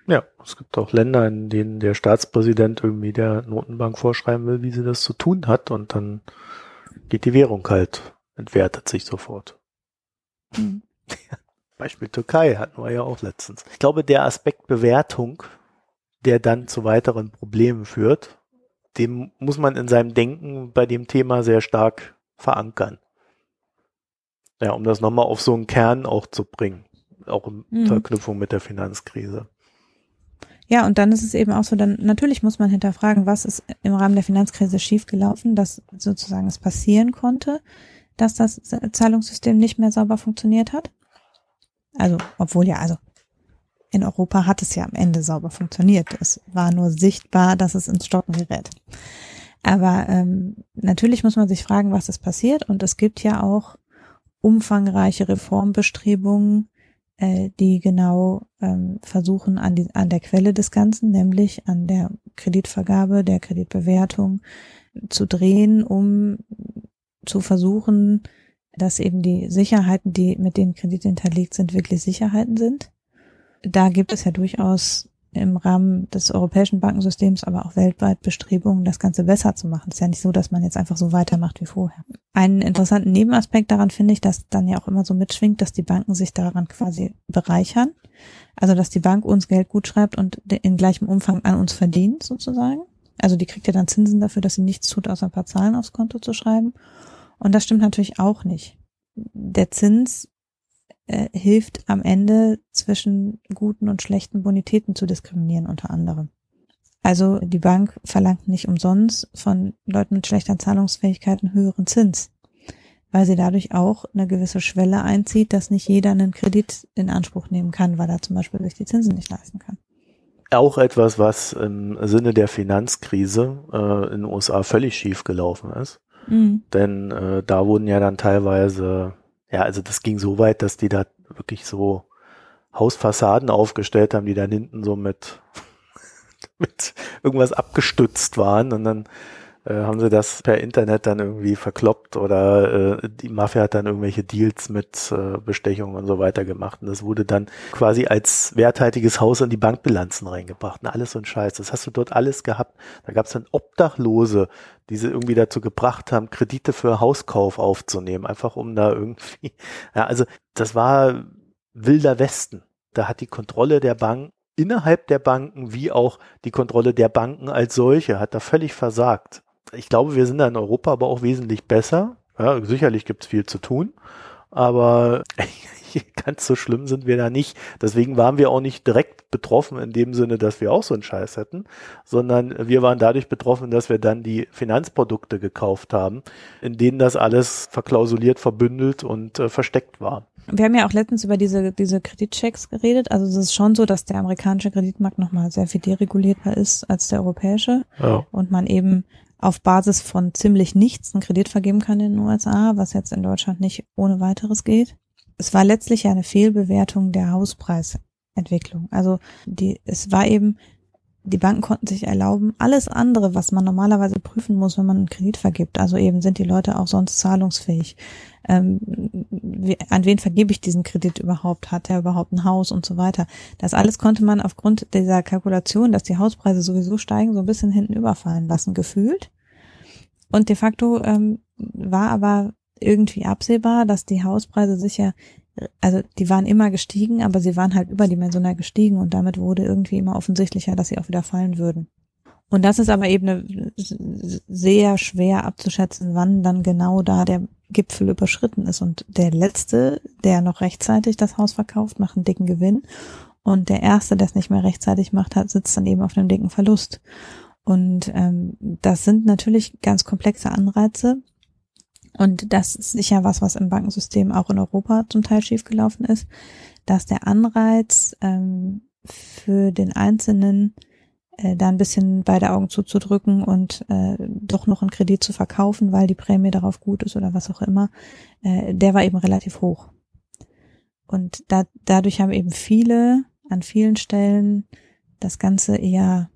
Ja, es gibt auch Länder, in denen der Staatspräsident irgendwie der Notenbank vorschreiben will, wie sie das zu tun hat und dann geht die Währung halt, entwertet sich sofort. Mhm. *laughs* Beispiel Türkei hatten wir ja auch letztens. Ich glaube, der Aspekt Bewertung, der dann zu weiteren Problemen führt, dem muss man in seinem Denken bei dem Thema sehr stark verankern. Ja, um das nochmal auf so einen Kern auch zu bringen. Auch in mhm. Verknüpfung mit der Finanzkrise. Ja, und dann ist es eben auch so, dann natürlich muss man hinterfragen, was ist im Rahmen der Finanzkrise schiefgelaufen, dass sozusagen es passieren konnte, dass das Zahlungssystem nicht mehr sauber funktioniert hat. Also, obwohl ja, also in Europa hat es ja am Ende sauber funktioniert. Es war nur sichtbar, dass es ins Stocken gerät. Aber ähm, natürlich muss man sich fragen, was ist passiert. Und es gibt ja auch umfangreiche Reformbestrebungen, äh, die genau ähm, versuchen, an, die, an der Quelle des Ganzen, nämlich an der Kreditvergabe, der Kreditbewertung zu drehen, um zu versuchen, dass eben die Sicherheiten, die mit denen Kredite hinterlegt sind, wirklich Sicherheiten sind da gibt es ja durchaus im Rahmen des europäischen Bankensystems, aber auch weltweit Bestrebungen, das Ganze besser zu machen. Es ist ja nicht so, dass man jetzt einfach so weitermacht wie vorher. Einen interessanten Nebenaspekt daran finde ich, dass dann ja auch immer so mitschwingt, dass die Banken sich daran quasi bereichern. Also, dass die Bank uns Geld gut schreibt und in gleichem Umfang an uns verdient, sozusagen. Also, die kriegt ja dann Zinsen dafür, dass sie nichts tut, außer ein paar Zahlen aufs Konto zu schreiben. Und das stimmt natürlich auch nicht. Der Zins äh, hilft am Ende zwischen guten und schlechten Bonitäten zu diskriminieren unter anderem. Also die Bank verlangt nicht umsonst von Leuten mit schlechter Zahlungsfähigkeit einen höheren Zins, weil sie dadurch auch eine gewisse Schwelle einzieht, dass nicht jeder einen Kredit in Anspruch nehmen kann, weil er zum Beispiel sich die Zinsen nicht leisten kann. Auch etwas, was im Sinne der Finanzkrise äh, in den USA völlig schief gelaufen ist. Mhm. Denn äh, da wurden ja dann teilweise ja, also das ging so weit, dass die da wirklich so Hausfassaden aufgestellt haben, die dann hinten so mit, *laughs* mit irgendwas abgestützt waren und dann äh, haben sie das per Internet dann irgendwie verkloppt oder äh, die Mafia hat dann irgendwelche Deals mit äh, Bestechung und so weiter gemacht und das wurde dann quasi als werthaltiges Haus in die Bankbilanzen reingebracht und alles so ein Scheiß. Das hast du dort alles gehabt. Da gab es dann Obdachlose, die sie irgendwie dazu gebracht haben, Kredite für Hauskauf aufzunehmen, einfach um da irgendwie, *laughs* ja, also das war wilder Westen. Da hat die Kontrolle der Bank innerhalb der Banken wie auch die Kontrolle der Banken als solche hat da völlig versagt ich glaube, wir sind da in Europa aber auch wesentlich besser. Ja, sicherlich gibt es viel zu tun, aber *laughs* ganz so schlimm sind wir da nicht. Deswegen waren wir auch nicht direkt betroffen in dem Sinne, dass wir auch so einen Scheiß hätten, sondern wir waren dadurch betroffen, dass wir dann die Finanzprodukte gekauft haben, in denen das alles verklausuliert, verbündelt und äh, versteckt war. Wir haben ja auch letztens über diese, diese Kreditchecks geredet. Also es ist schon so, dass der amerikanische Kreditmarkt nochmal sehr viel deregulierter ist als der europäische ja. und man eben auf Basis von ziemlich nichts einen Kredit vergeben kann in den USA, was jetzt in Deutschland nicht ohne weiteres geht. Es war letztlich eine Fehlbewertung der Hauspreisentwicklung. Also die, es war eben, die Banken konnten sich erlauben, alles andere, was man normalerweise prüfen muss, wenn man einen Kredit vergibt. Also eben sind die Leute auch sonst zahlungsfähig. Ähm, wie, an wen vergebe ich diesen Kredit überhaupt? Hat er überhaupt ein Haus und so weiter? Das alles konnte man aufgrund dieser Kalkulation, dass die Hauspreise sowieso steigen, so ein bisschen hinten überfallen lassen, gefühlt. Und de facto ähm, war aber irgendwie absehbar, dass die Hauspreise sicher, also die waren immer gestiegen, aber sie waren halt überdimensional gestiegen und damit wurde irgendwie immer offensichtlicher, dass sie auch wieder fallen würden. Und das ist aber eben sehr schwer abzuschätzen, wann dann genau da der Gipfel überschritten ist. Und der letzte, der noch rechtzeitig das Haus verkauft, macht einen dicken Gewinn. Und der erste, der es nicht mehr rechtzeitig macht, hat, sitzt dann eben auf einem dicken Verlust. Und ähm, das sind natürlich ganz komplexe Anreize. Und das ist sicher was, was im Bankensystem auch in Europa zum Teil schiefgelaufen ist, dass der Anreiz ähm, für den Einzelnen äh, da ein bisschen beide Augen zuzudrücken und äh, doch noch einen Kredit zu verkaufen, weil die Prämie darauf gut ist oder was auch immer, äh, der war eben relativ hoch. Und da, dadurch haben eben viele an vielen Stellen das Ganze eher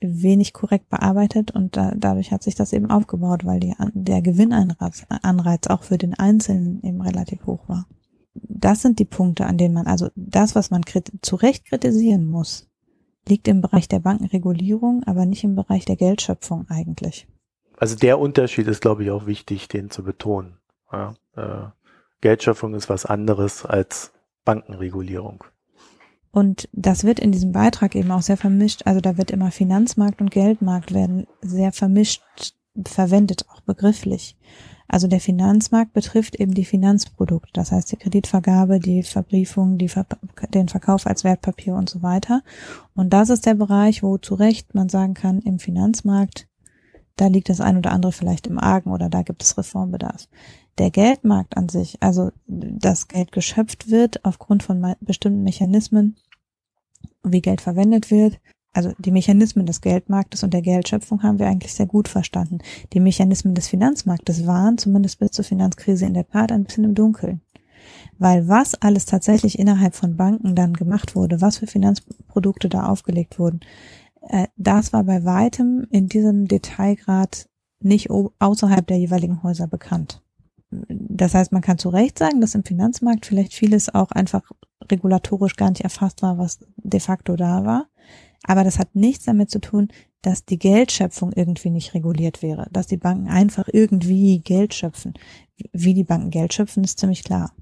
wenig korrekt bearbeitet und da, dadurch hat sich das eben aufgebaut, weil die, der Gewinnanreiz Anreiz auch für den Einzelnen eben relativ hoch war. Das sind die Punkte, an denen man, also das, was man zu Recht kritisieren muss, liegt im Bereich der Bankenregulierung, aber nicht im Bereich der Geldschöpfung eigentlich. Also der Unterschied ist, glaube ich, auch wichtig, den zu betonen. Ja, äh, Geldschöpfung ist was anderes als Bankenregulierung. Und das wird in diesem Beitrag eben auch sehr vermischt. Also da wird immer Finanzmarkt und Geldmarkt werden sehr vermischt verwendet, auch begrifflich. Also der Finanzmarkt betrifft eben die Finanzprodukte, das heißt die Kreditvergabe, die Verbriefung, die Ver den Verkauf als Wertpapier und so weiter. Und das ist der Bereich, wo zu Recht man sagen kann, im Finanzmarkt, da liegt das ein oder andere vielleicht im Argen oder da gibt es Reformbedarf. Der Geldmarkt an sich, also das Geld geschöpft wird aufgrund von bestimmten Mechanismen, wie Geld verwendet wird, also die Mechanismen des Geldmarktes und der Geldschöpfung haben wir eigentlich sehr gut verstanden. Die Mechanismen des Finanzmarktes waren zumindest bis zur Finanzkrise in der Tat ein bisschen im Dunkeln. Weil was alles tatsächlich innerhalb von Banken dann gemacht wurde, was für Finanzprodukte da aufgelegt wurden, äh, das war bei weitem in diesem Detailgrad nicht außerhalb der jeweiligen Häuser bekannt. Das heißt, man kann zu Recht sagen, dass im Finanzmarkt vielleicht vieles auch einfach regulatorisch gar nicht erfasst war, was de facto da war. Aber das hat nichts damit zu tun, dass die Geldschöpfung irgendwie nicht reguliert wäre, dass die Banken einfach irgendwie Geld schöpfen. Wie die Banken Geld schöpfen, ist ziemlich klar.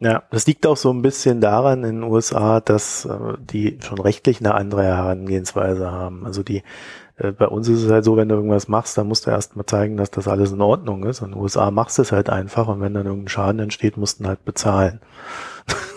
Ja, das liegt auch so ein bisschen daran in den USA, dass äh, die schon rechtlich eine andere Herangehensweise haben. Also die bei uns ist es halt so, wenn du irgendwas machst, dann musst du erst mal zeigen, dass das alles in Ordnung ist. Und in den USA machst du es halt einfach und wenn dann irgendein Schaden entsteht, musst du halt bezahlen.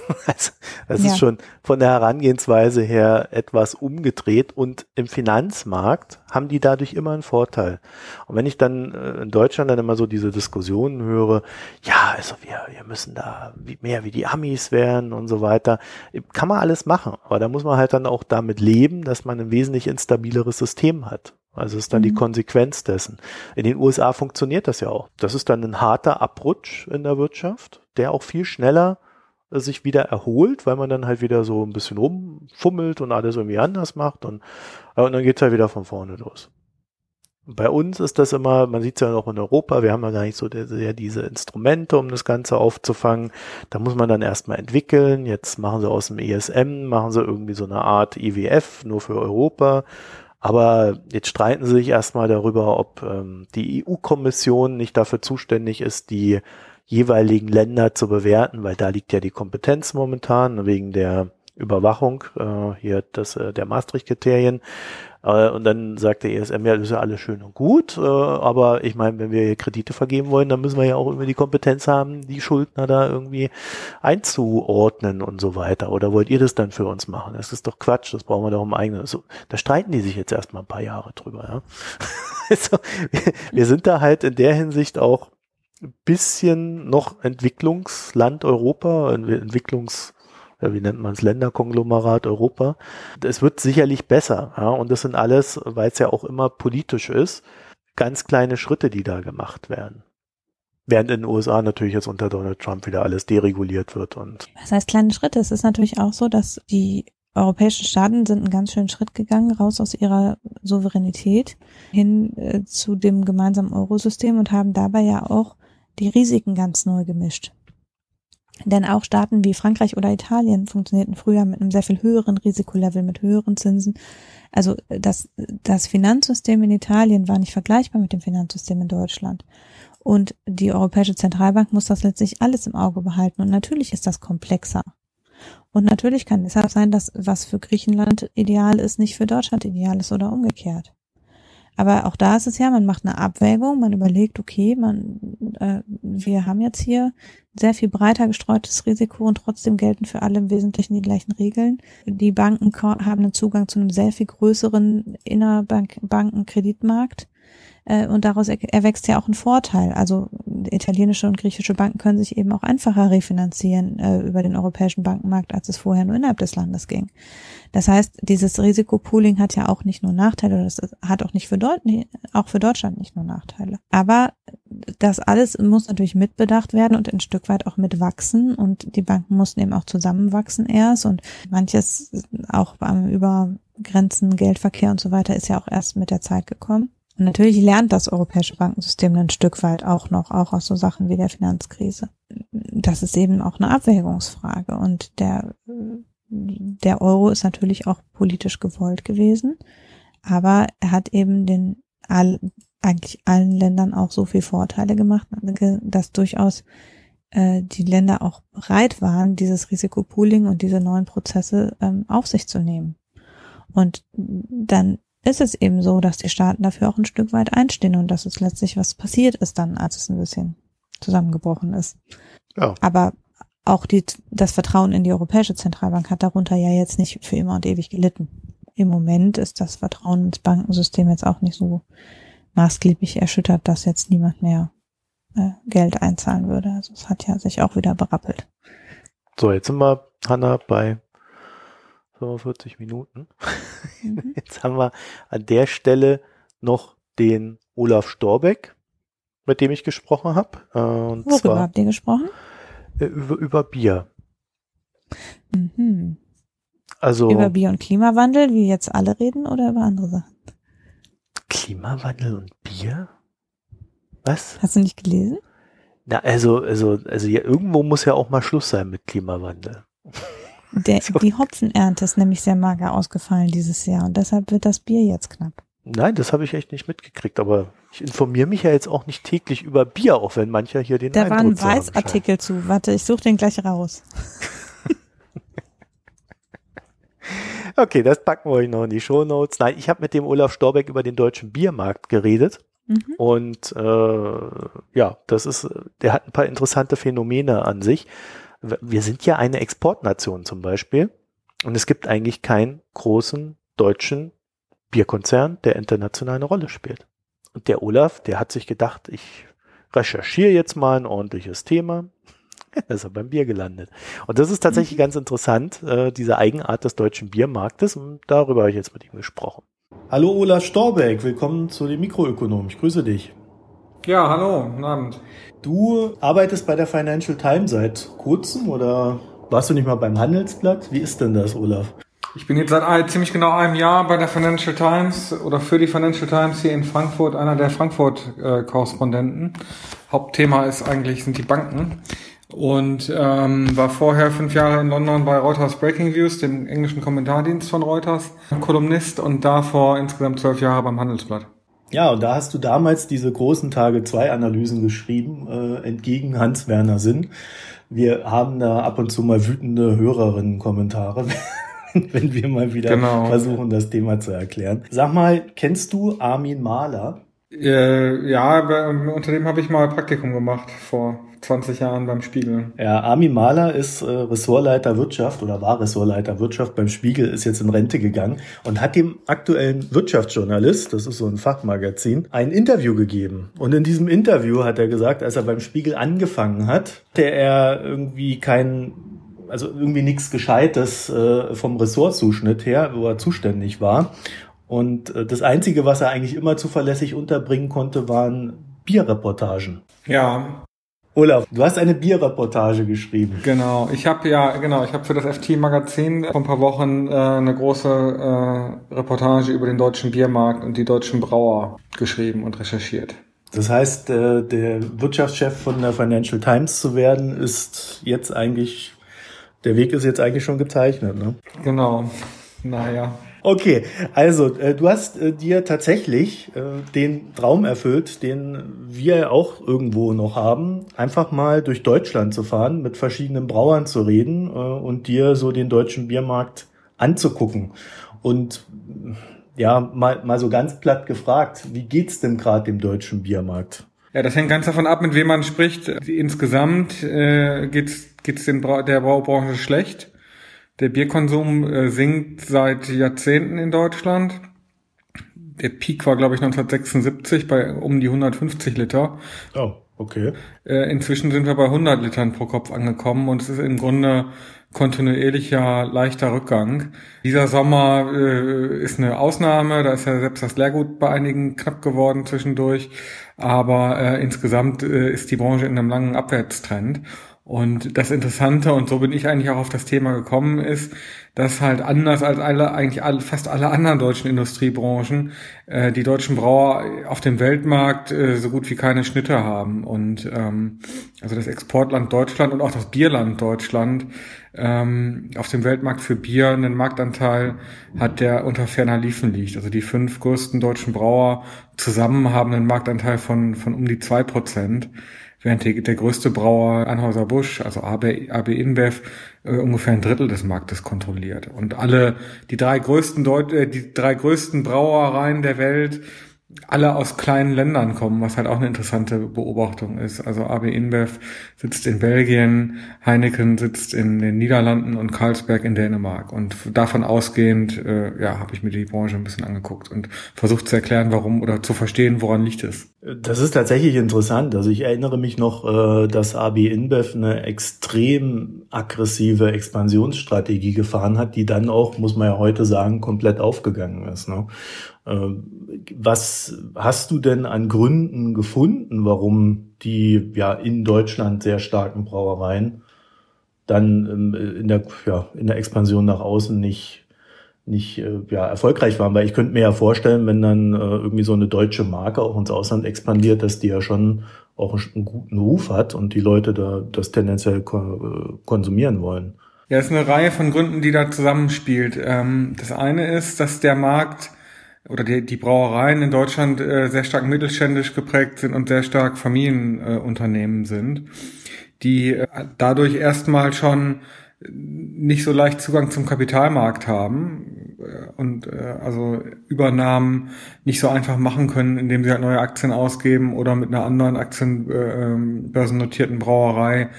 *laughs* Also, das ja. ist schon von der Herangehensweise her etwas umgedreht und im Finanzmarkt haben die dadurch immer einen Vorteil. Und wenn ich dann äh, in Deutschland dann immer so diese Diskussionen höre, ja, also wir, wir müssen da mehr wie die Amis werden und so weiter, kann man alles machen, aber da muss man halt dann auch damit leben, dass man ein wesentlich instabileres System hat. Also ist dann mhm. die Konsequenz dessen. In den USA funktioniert das ja auch. Das ist dann ein harter Abrutsch in der Wirtschaft, der auch viel schneller sich wieder erholt, weil man dann halt wieder so ein bisschen rumfummelt und alles irgendwie anders macht und, und dann geht's halt wieder von vorne los. Bei uns ist das immer, man sieht es ja auch in Europa, wir haben ja gar nicht so sehr diese Instrumente, um das Ganze aufzufangen. Da muss man dann erstmal entwickeln. Jetzt machen sie aus dem ESM, machen sie irgendwie so eine Art IWF nur für Europa. Aber jetzt streiten sie sich erstmal darüber, ob ähm, die EU-Kommission nicht dafür zuständig ist, die jeweiligen Länder zu bewerten, weil da liegt ja die Kompetenz momentan wegen der Überwachung äh, hier das äh, der Maastricht-Kriterien. Äh, und dann sagt der ESM, ja, das ist ja alles schön und gut, äh, aber ich meine, wenn wir Kredite vergeben wollen, dann müssen wir ja auch immer die Kompetenz haben, die Schuldner da irgendwie einzuordnen und so weiter. Oder wollt ihr das dann für uns machen? Das ist doch Quatsch, das brauchen wir doch im eigenen. So, da streiten die sich jetzt erstmal ein paar Jahre drüber. Ja? *laughs* also, wir, wir sind da halt in der Hinsicht auch bisschen noch Entwicklungsland Europa, Entwicklungs, ja, wie nennt man es, Länderkonglomerat Europa. Es wird sicherlich besser, ja, und das sind alles, weil es ja auch immer politisch ist, ganz kleine Schritte, die da gemacht werden. Während in den USA natürlich jetzt unter Donald Trump wieder alles dereguliert wird und. Was heißt kleine Schritte? Es ist natürlich auch so, dass die europäischen Staaten sind einen ganz schönen Schritt gegangen, raus aus ihrer Souveränität hin äh, zu dem gemeinsamen Eurosystem und haben dabei ja auch die Risiken ganz neu gemischt. Denn auch Staaten wie Frankreich oder Italien funktionierten früher mit einem sehr viel höheren Risikolevel, mit höheren Zinsen. Also das, das Finanzsystem in Italien war nicht vergleichbar mit dem Finanzsystem in Deutschland. Und die Europäische Zentralbank muss das letztlich alles im Auge behalten. Und natürlich ist das komplexer. Und natürlich kann deshalb sein, dass was für Griechenland ideal ist, nicht für Deutschland ideal ist oder umgekehrt. Aber auch da ist es ja, man macht eine Abwägung, man überlegt, okay, man, äh, wir haben jetzt hier sehr viel breiter gestreutes Risiko und trotzdem gelten für alle im Wesentlichen die gleichen Regeln. Die Banken haben einen Zugang zu einem sehr viel größeren Innerbankenkreditmarkt äh, und daraus erwächst ja auch ein Vorteil. Also italienische und griechische Banken können sich eben auch einfacher refinanzieren äh, über den europäischen Bankenmarkt, als es vorher nur innerhalb des Landes ging. Das heißt, dieses Risikopooling hat ja auch nicht nur Nachteile, das hat auch nicht für Deutschland, auch für Deutschland nicht nur Nachteile. Aber das alles muss natürlich mitbedacht werden und ein Stück weit auch mitwachsen und die Banken mussten eben auch zusammenwachsen erst und manches auch über Grenzen, Geldverkehr und so weiter ist ja auch erst mit der Zeit gekommen. Und natürlich lernt das europäische Bankensystem ein Stück weit auch noch, auch aus so Sachen wie der Finanzkrise. Das ist eben auch eine Abwägungsfrage. Und der, der Euro ist natürlich auch politisch gewollt gewesen. Aber er hat eben den all, eigentlich allen Ländern auch so viel Vorteile gemacht, dass durchaus äh, die Länder auch bereit waren, dieses Risikopooling und diese neuen Prozesse ähm, auf sich zu nehmen. Und dann ist es eben so, dass die Staaten dafür auch ein Stück weit einstehen und dass es letztlich was passiert ist dann, als es ein bisschen zusammengebrochen ist. Ja. Aber auch die, das Vertrauen in die Europäische Zentralbank hat darunter ja jetzt nicht für immer und ewig gelitten. Im Moment ist das Vertrauen ins Bankensystem jetzt auch nicht so maßgeblich erschüttert, dass jetzt niemand mehr äh, Geld einzahlen würde. Also es hat ja sich auch wieder berappelt. So, jetzt sind wir, Hanna, bei 45 Minuten. Mhm. *laughs* Jetzt haben wir an der Stelle noch den Olaf Storbeck, mit dem ich gesprochen habe. Äh, Worüber zwar, habt ihr gesprochen? Äh, über, über Bier. Mhm. Also, über Bier und Klimawandel, wie jetzt alle reden, oder über andere Sachen? Klimawandel und Bier? Was? Hast du nicht gelesen? Na, also, also, also ja, irgendwo muss ja auch mal Schluss sein mit Klimawandel. *laughs* Der, *laughs* so. Die Hopfenernte ist nämlich sehr mager ausgefallen dieses Jahr und deshalb wird das Bier jetzt knapp. Nein, das habe ich echt nicht mitgekriegt, aber ich informiere mich ja jetzt auch nicht täglich über Bier, auch wenn mancher hier den Da Eindruck war ein Weißartikel zu. Warte, ich suche den gleich raus. *laughs* okay, das packen wir euch noch in die Show Notes. Nein, ich habe mit dem Olaf Storbeck über den deutschen Biermarkt geredet. Mhm. Und äh, ja, das ist, der hat ein paar interessante Phänomene an sich. Wir sind ja eine Exportnation zum Beispiel. Und es gibt eigentlich keinen großen deutschen Bierkonzern, der international eine Rolle spielt. Und der Olaf, der hat sich gedacht, ich recherchiere jetzt mal ein ordentliches Thema. Da *laughs* ist er beim Bier gelandet. Und das ist tatsächlich mhm. ganz interessant, äh, diese Eigenart des deutschen Biermarktes. Und darüber habe ich jetzt mit ihm gesprochen. Hallo Olaf Storbeck, willkommen zu den Mikroökonomen. Ich grüße dich. Ja, hallo, guten Abend. Du arbeitest bei der Financial Times seit kurzem oder warst du nicht mal beim Handelsblatt? Wie ist denn das, Olaf? Ich bin jetzt seit ziemlich genau einem Jahr bei der Financial Times oder für die Financial Times hier in Frankfurt, einer der Frankfurt-Korrespondenten. Hauptthema ist eigentlich sind die Banken und ähm, war vorher fünf Jahre in London bei Reuters Breaking Views, dem englischen Kommentardienst von Reuters, Kolumnist und davor insgesamt zwölf Jahre beim Handelsblatt. Ja, und da hast du damals diese großen Tage zwei Analysen geschrieben, äh, entgegen Hans-Werner Sinn. Wir haben da ab und zu mal wütende Hörerinnen-Kommentare. *laughs* wenn wir mal wieder genau. versuchen, das Thema zu erklären. Sag mal, kennst du Armin Mahler? Äh, ja, unter dem habe ich mal Praktikum gemacht vor 20 Jahren beim Spiegel. Ja, Armin Mahler ist äh, Ressortleiter Wirtschaft oder war Ressortleiter Wirtschaft beim Spiegel, ist jetzt in Rente gegangen und hat dem aktuellen Wirtschaftsjournalist, das ist so ein Fachmagazin, ein Interview gegeben. Und in diesem Interview hat er gesagt, als er beim Spiegel angefangen hat, hatte er irgendwie keinen also irgendwie nichts Gescheites äh, vom Ressortzuschnitt her, wo er zuständig war. Und äh, das Einzige, was er eigentlich immer zuverlässig unterbringen konnte, waren Bierreportagen. Ja. Olaf, du hast eine Bierreportage geschrieben. Genau, ich habe ja, genau, ich habe für das FT-Magazin vor ein paar Wochen äh, eine große äh, Reportage über den deutschen Biermarkt und die deutschen Brauer geschrieben und recherchiert. Das heißt, äh, der Wirtschaftschef von der Financial Times zu werden, ist jetzt eigentlich der Weg ist jetzt eigentlich schon gezeichnet, ne? Genau. Naja. Okay, also äh, du hast äh, dir tatsächlich äh, den Traum erfüllt, den wir auch irgendwo noch haben, einfach mal durch Deutschland zu fahren, mit verschiedenen Brauern zu reden äh, und dir so den deutschen Biermarkt anzugucken. Und ja, mal, mal so ganz platt gefragt, wie geht's denn gerade dem deutschen Biermarkt? Ja, das hängt ganz davon ab, mit wem man spricht. Insgesamt äh, geht's geht's Bra der Braubranche schlecht. Der Bierkonsum äh, sinkt seit Jahrzehnten in Deutschland. Der Peak war, glaube ich, 1976 bei um die 150 Liter. Oh, okay. Äh, inzwischen sind wir bei 100 Litern pro Kopf angekommen und es ist im Grunde kontinuierlicher leichter Rückgang. Dieser Sommer äh, ist eine Ausnahme, da ist ja selbst das Leergut bei einigen knapp geworden zwischendurch, aber äh, insgesamt äh, ist die Branche in einem langen Abwärtstrend. Und das Interessante, und so bin ich eigentlich auch auf das Thema gekommen, ist, dass halt anders als alle, eigentlich alle, fast alle anderen deutschen Industriebranchen, äh, die deutschen Brauer auf dem Weltmarkt äh, so gut wie keine Schnitte haben. Und ähm, also das Exportland Deutschland und auch das Bierland Deutschland ähm, auf dem Weltmarkt für Bier einen Marktanteil hat, der unter ferner Liefen liegt. Also die fünf größten deutschen Brauer zusammen haben einen Marktanteil von, von um die zwei Prozent während die, der größte Brauer Anheuser-Busch, also AB, AB InBev, äh, ungefähr ein Drittel des Marktes kontrolliert. Und alle, die drei größten Deut äh, die drei größten Brauereien der Welt alle aus kleinen Ländern kommen, was halt auch eine interessante Beobachtung ist. Also AB InBev sitzt in Belgien, Heineken sitzt in den Niederlanden und Carlsberg in Dänemark. Und davon ausgehend, äh, ja, habe ich mir die Branche ein bisschen angeguckt und versucht zu erklären, warum oder zu verstehen, woran liegt es. Das ist tatsächlich interessant. Also ich erinnere mich noch, äh, dass AB InBev eine extrem aggressive Expansionsstrategie gefahren hat, die dann auch, muss man ja heute sagen, komplett aufgegangen ist. Ne? Ähm, was hast du denn an Gründen gefunden, warum die ja in Deutschland sehr starken Brauereien dann ähm, in der, ja, in der Expansion nach außen nicht, nicht äh, ja, erfolgreich waren? Weil ich könnte mir ja vorstellen, wenn dann äh, irgendwie so eine deutsche Marke auch ins Ausland expandiert, dass die ja schon auch einen guten Ruf hat und die Leute da das tendenziell ko konsumieren wollen. Ja, es ist eine Reihe von Gründen, die da zusammenspielt. Ähm, das eine ist, dass der Markt oder die, die Brauereien in Deutschland äh, sehr stark mittelständisch geprägt sind und sehr stark Familienunternehmen äh, sind, die äh, dadurch erstmal schon nicht so leicht Zugang zum Kapitalmarkt haben äh, und äh, also Übernahmen nicht so einfach machen können, indem sie halt neue Aktien ausgeben oder mit einer anderen Aktienbörsennotierten äh, ähm, Brauerei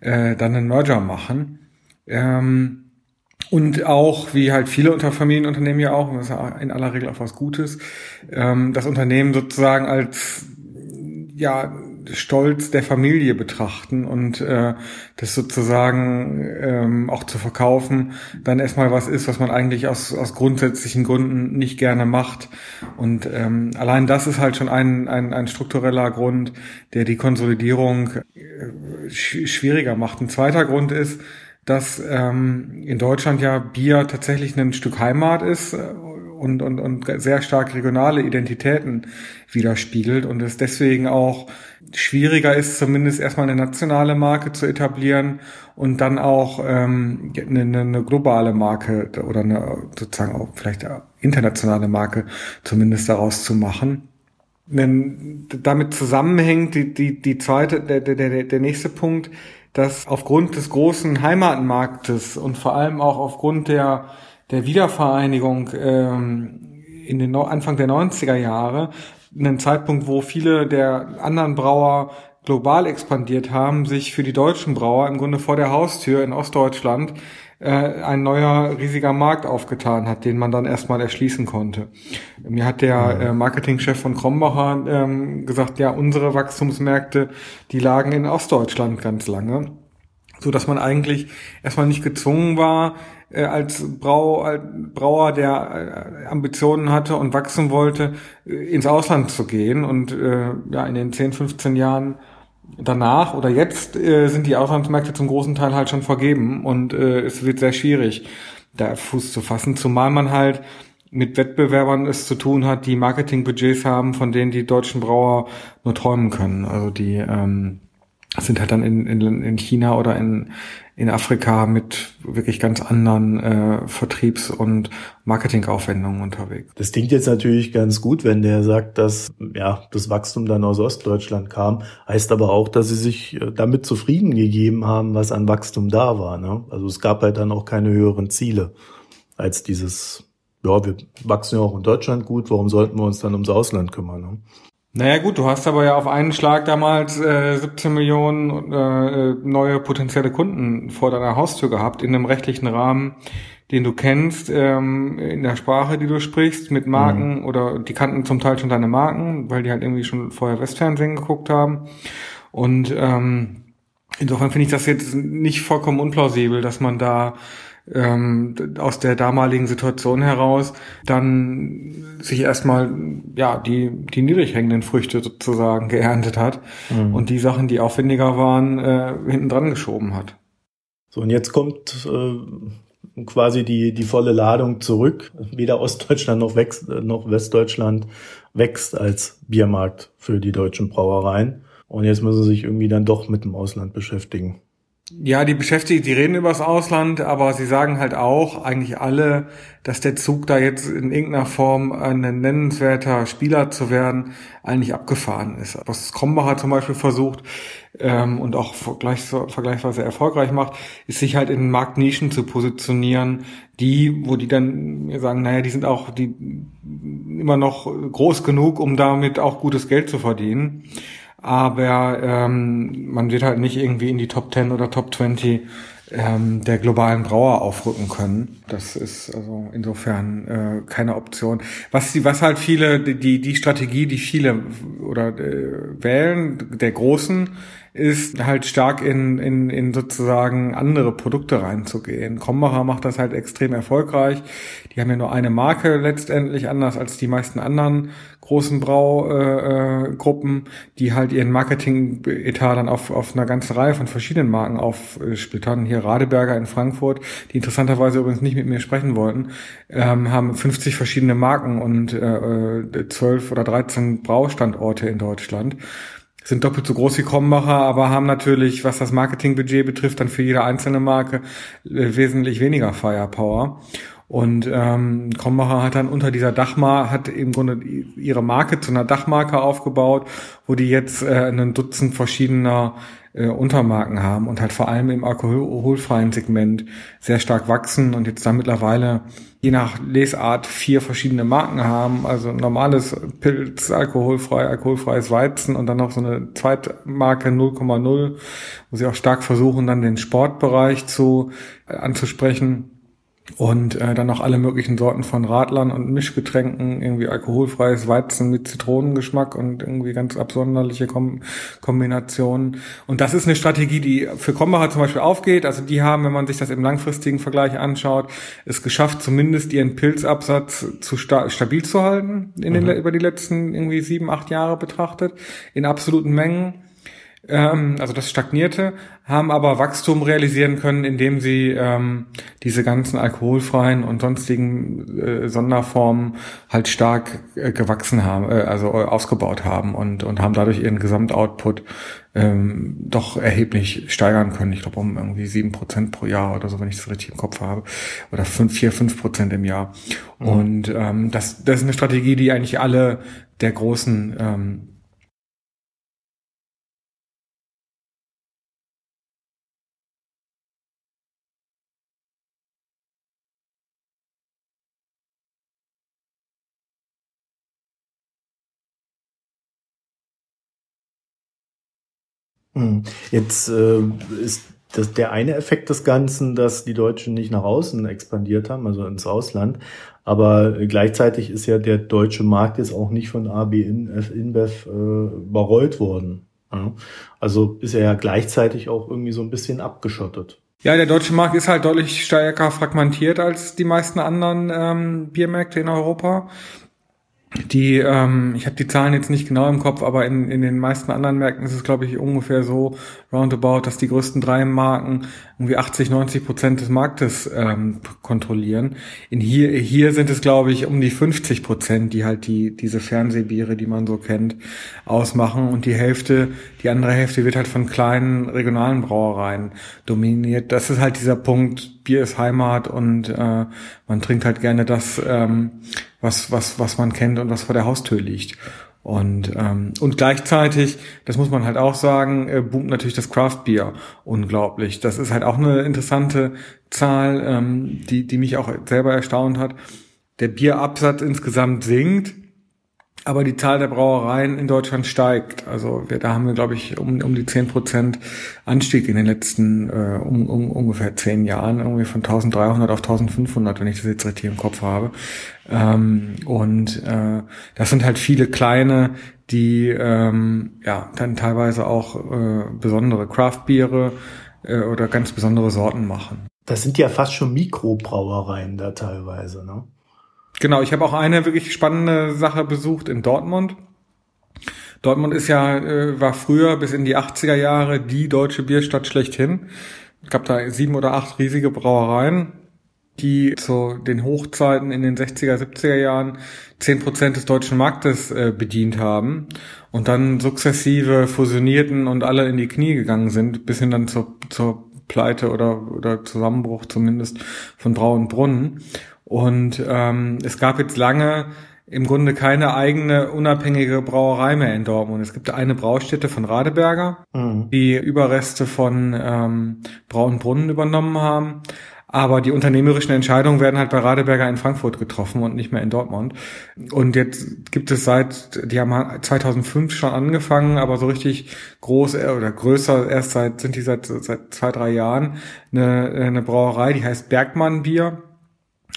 äh, dann einen Merger machen. Ähm, und auch, wie halt viele unter Familienunternehmen ja auch, das ist ja in aller Regel auch was Gutes, ähm, das Unternehmen sozusagen als ja Stolz der Familie betrachten und äh, das sozusagen ähm, auch zu verkaufen, dann erstmal was ist, was man eigentlich aus, aus grundsätzlichen Gründen nicht gerne macht. Und ähm, allein das ist halt schon ein, ein, ein struktureller Grund, der die Konsolidierung äh, schwieriger macht. Ein zweiter Grund ist, dass ähm, in Deutschland ja Bier tatsächlich ein Stück Heimat ist äh, und, und, und sehr stark regionale Identitäten widerspiegelt und es deswegen auch schwieriger ist, zumindest erstmal eine nationale Marke zu etablieren und dann auch ähm, eine, eine globale Marke oder eine sozusagen auch vielleicht internationale Marke zumindest daraus zu machen. Denn damit zusammenhängt die, die, die zweite, der, der, der nächste Punkt, dass aufgrund des großen Heimatmarktes und vor allem auch aufgrund der, der Wiedervereinigung ähm, in den Anfang der 90er Jahre, einen Zeitpunkt, wo viele der anderen Brauer global expandiert haben, sich für die deutschen Brauer im Grunde vor der Haustür in Ostdeutschland äh, ein neuer riesiger Markt aufgetan hat, den man dann erstmal erschließen konnte. Mir hat der äh, Marketingchef von Krombacher ähm, gesagt, ja, unsere Wachstumsmärkte, die lagen in Ostdeutschland ganz lange, so dass man eigentlich erstmal nicht gezwungen war, äh, als, Brau, als Brauer, der äh, Ambitionen hatte und wachsen wollte, äh, ins Ausland zu gehen und äh, ja in den 10, 15 Jahren danach oder jetzt äh, sind die Auslandsmärkte zum großen Teil halt schon vergeben und äh, es wird sehr schwierig, da Fuß zu fassen, zumal man halt mit Wettbewerbern es zu tun hat, die Marketingbudgets haben, von denen die deutschen Brauer nur träumen können. Also die ähm, sind halt dann in, in, in China oder in, in Afrika mit wirklich ganz anderen äh, Vertriebs- und Marketingaufwendungen unterwegs. Das klingt jetzt natürlich ganz gut, wenn der sagt, dass ja das Wachstum dann aus Ostdeutschland kam, heißt aber auch, dass sie sich äh, damit zufrieden gegeben haben, was an Wachstum da war. Ne? Also es gab halt dann auch keine höheren Ziele als dieses, ja, wir wachsen ja auch in Deutschland gut, warum sollten wir uns dann ums Ausland kümmern? Ne? Naja gut, du hast aber ja auf einen Schlag damals äh, 17 Millionen äh, neue potenzielle Kunden vor deiner Haustür gehabt, in einem rechtlichen Rahmen, den du kennst, ähm, in der Sprache, die du sprichst, mit Marken mhm. oder die kannten zum Teil schon deine Marken, weil die halt irgendwie schon vorher Westfernsehen geguckt haben. Und ähm, insofern finde ich das jetzt nicht vollkommen unplausibel, dass man da ähm, aus der damaligen Situation heraus dann sich erstmal ja die die niedrig hängenden Früchte sozusagen geerntet hat mhm. und die Sachen, die aufwendiger waren, äh, hinten dran geschoben hat. So und jetzt kommt äh, quasi die die volle Ladung zurück. Weder Ostdeutschland noch, wächst, noch Westdeutschland wächst als Biermarkt für die deutschen Brauereien. Und jetzt müssen sie sich irgendwie dann doch mit dem Ausland beschäftigen. Ja, die Beschäftigten, die reden über das Ausland, aber sie sagen halt auch, eigentlich alle, dass der Zug da jetzt in irgendeiner Form ein nennenswerter Spieler zu werden, eigentlich abgefahren ist. Was Krombacher zum Beispiel versucht ähm, und auch vergleich, vergleichsweise erfolgreich macht, ist sich halt in Marktnischen zu positionieren, die, wo die dann sagen, naja, die sind auch die immer noch groß genug, um damit auch gutes Geld zu verdienen aber ähm, man wird halt nicht irgendwie in die Top 10 oder Top 20 ähm, der globalen Brauer aufrücken können. Das ist also insofern äh, keine Option. Was die, was halt viele, die, die Strategie, die viele oder äh, wählen, der Großen, ist halt stark in, in, in sozusagen andere Produkte reinzugehen. Krombacher macht das halt extrem erfolgreich. Die haben ja nur eine Marke letztendlich, anders als die meisten anderen großen Braugruppen, äh, die halt ihren Marketing-Etat dann auf, auf einer ganzen Reihe von verschiedenen Marken aufsplittern. Hier Radeberger in Frankfurt, die interessanterweise übrigens nicht mit mir sprechen wollten, ähm, haben 50 verschiedene Marken und äh, 12 oder 13 Braustandorte in Deutschland. Sind doppelt so groß wie Krombacher, aber haben natürlich, was das Marketingbudget betrifft, dann für jede einzelne Marke äh, wesentlich weniger Firepower. Und ähm, Krombacher hat dann unter dieser Dachmarke, hat im Grunde ihre Marke zu einer Dachmarke aufgebaut, wo die jetzt äh, einen Dutzend verschiedener äh, Untermarken haben und halt vor allem im alkoholfreien Segment sehr stark wachsen und jetzt da mittlerweile je nach Lesart vier verschiedene Marken haben, also normales Pilz, alkoholfrei, alkoholfreies Weizen und dann noch so eine Zweitmarke 0,0, wo sie auch stark versuchen, dann den Sportbereich zu äh, anzusprechen und äh, dann noch alle möglichen Sorten von Radlern und Mischgetränken, irgendwie alkoholfreies Weizen mit Zitronengeschmack und irgendwie ganz absonderliche Kom Kombinationen. Und das ist eine Strategie, die für Krombacher zum Beispiel aufgeht. Also die haben, wenn man sich das im langfristigen Vergleich anschaut, es geschafft, zumindest ihren Pilzabsatz zu sta stabil zu halten in den, mhm. über die letzten irgendwie sieben, acht Jahre betrachtet, in absoluten Mengen ähm, also das stagnierte, haben aber Wachstum realisieren können, indem sie ähm, diese ganzen alkoholfreien und sonstigen äh, Sonderformen halt stark äh, gewachsen haben, äh, also ausgebaut haben und, und haben dadurch ihren Gesamtoutput ähm, doch erheblich steigern können. Ich glaube um irgendwie sieben Prozent pro Jahr oder so, wenn ich das richtig im Kopf habe. Oder fünf, vier, fünf Prozent im Jahr. Mhm. Und ähm, das, das ist eine Strategie, die eigentlich alle der großen ähm, Jetzt äh, ist das der eine Effekt des Ganzen, dass die Deutschen nicht nach außen expandiert haben, also ins Ausland. Aber gleichzeitig ist ja der deutsche Markt jetzt auch nicht von AB InBev äh, überrollt worden. Also ist er ja gleichzeitig auch irgendwie so ein bisschen abgeschottet. Ja, der deutsche Markt ist halt deutlich stärker fragmentiert als die meisten anderen ähm, Biermärkte in Europa die, ähm, ich habe die Zahlen jetzt nicht genau im Kopf, aber in, in den meisten anderen Märkten ist es, glaube ich, ungefähr so roundabout, dass die größten drei Marken irgendwie 80, 90 Prozent des Marktes ähm, kontrollieren. In hier, hier sind es, glaube ich, um die 50 Prozent, die halt die diese Fernsehbiere, die man so kennt, ausmachen. Und die Hälfte, die andere Hälfte wird halt von kleinen regionalen Brauereien dominiert. Das ist halt dieser Punkt, Bier ist Heimat und äh, man trinkt halt gerne das, ähm, was, was, was man kennt und was vor der Haustür liegt. Und, ähm, und gleichzeitig, das muss man halt auch sagen, äh, boomt natürlich das Craft Beer unglaublich. Das ist halt auch eine interessante Zahl, ähm, die, die mich auch selber erstaunt hat. Der Bierabsatz insgesamt sinkt, aber die Zahl der Brauereien in Deutschland steigt. Also wir, da haben wir, glaube ich, um, um die zehn Prozent Anstieg in den letzten äh, um, um, ungefähr zehn Jahren, irgendwie von 1300 auf 1500, wenn ich das jetzt richtig im Kopf habe. Ähm, und äh, das sind halt viele kleine, die ähm, ja dann teilweise auch äh, besondere Craft-Biere äh, oder ganz besondere Sorten machen. Das sind ja fast schon Mikrobrauereien da teilweise, ne? Genau, ich habe auch eine wirklich spannende Sache besucht in Dortmund. Dortmund ist ja, äh, war früher bis in die 80er Jahre die deutsche Bierstadt schlechthin. Es gab da sieben oder acht riesige Brauereien, die zu den Hochzeiten in den 60er, 70er Jahren zehn Prozent des deutschen Marktes äh, bedient haben und dann sukzessive fusionierten und alle in die Knie gegangen sind, bis hin dann zur, zur Pleite oder, oder Zusammenbruch zumindest von Brau und Brunnen. Und ähm, es gab jetzt lange im Grunde keine eigene unabhängige Brauerei mehr in Dortmund. Es gibt eine Braustätte von Radeberger, mhm. die Überreste von ähm, Braunbrunnen übernommen haben. Aber die unternehmerischen Entscheidungen werden halt bei Radeberger in Frankfurt getroffen und nicht mehr in Dortmund. Und jetzt gibt es seit, die haben 2005 schon angefangen, aber so richtig groß äh, oder größer erst seit, sind die seit, seit zwei, drei Jahren, eine, eine Brauerei, die heißt Bergmann Bier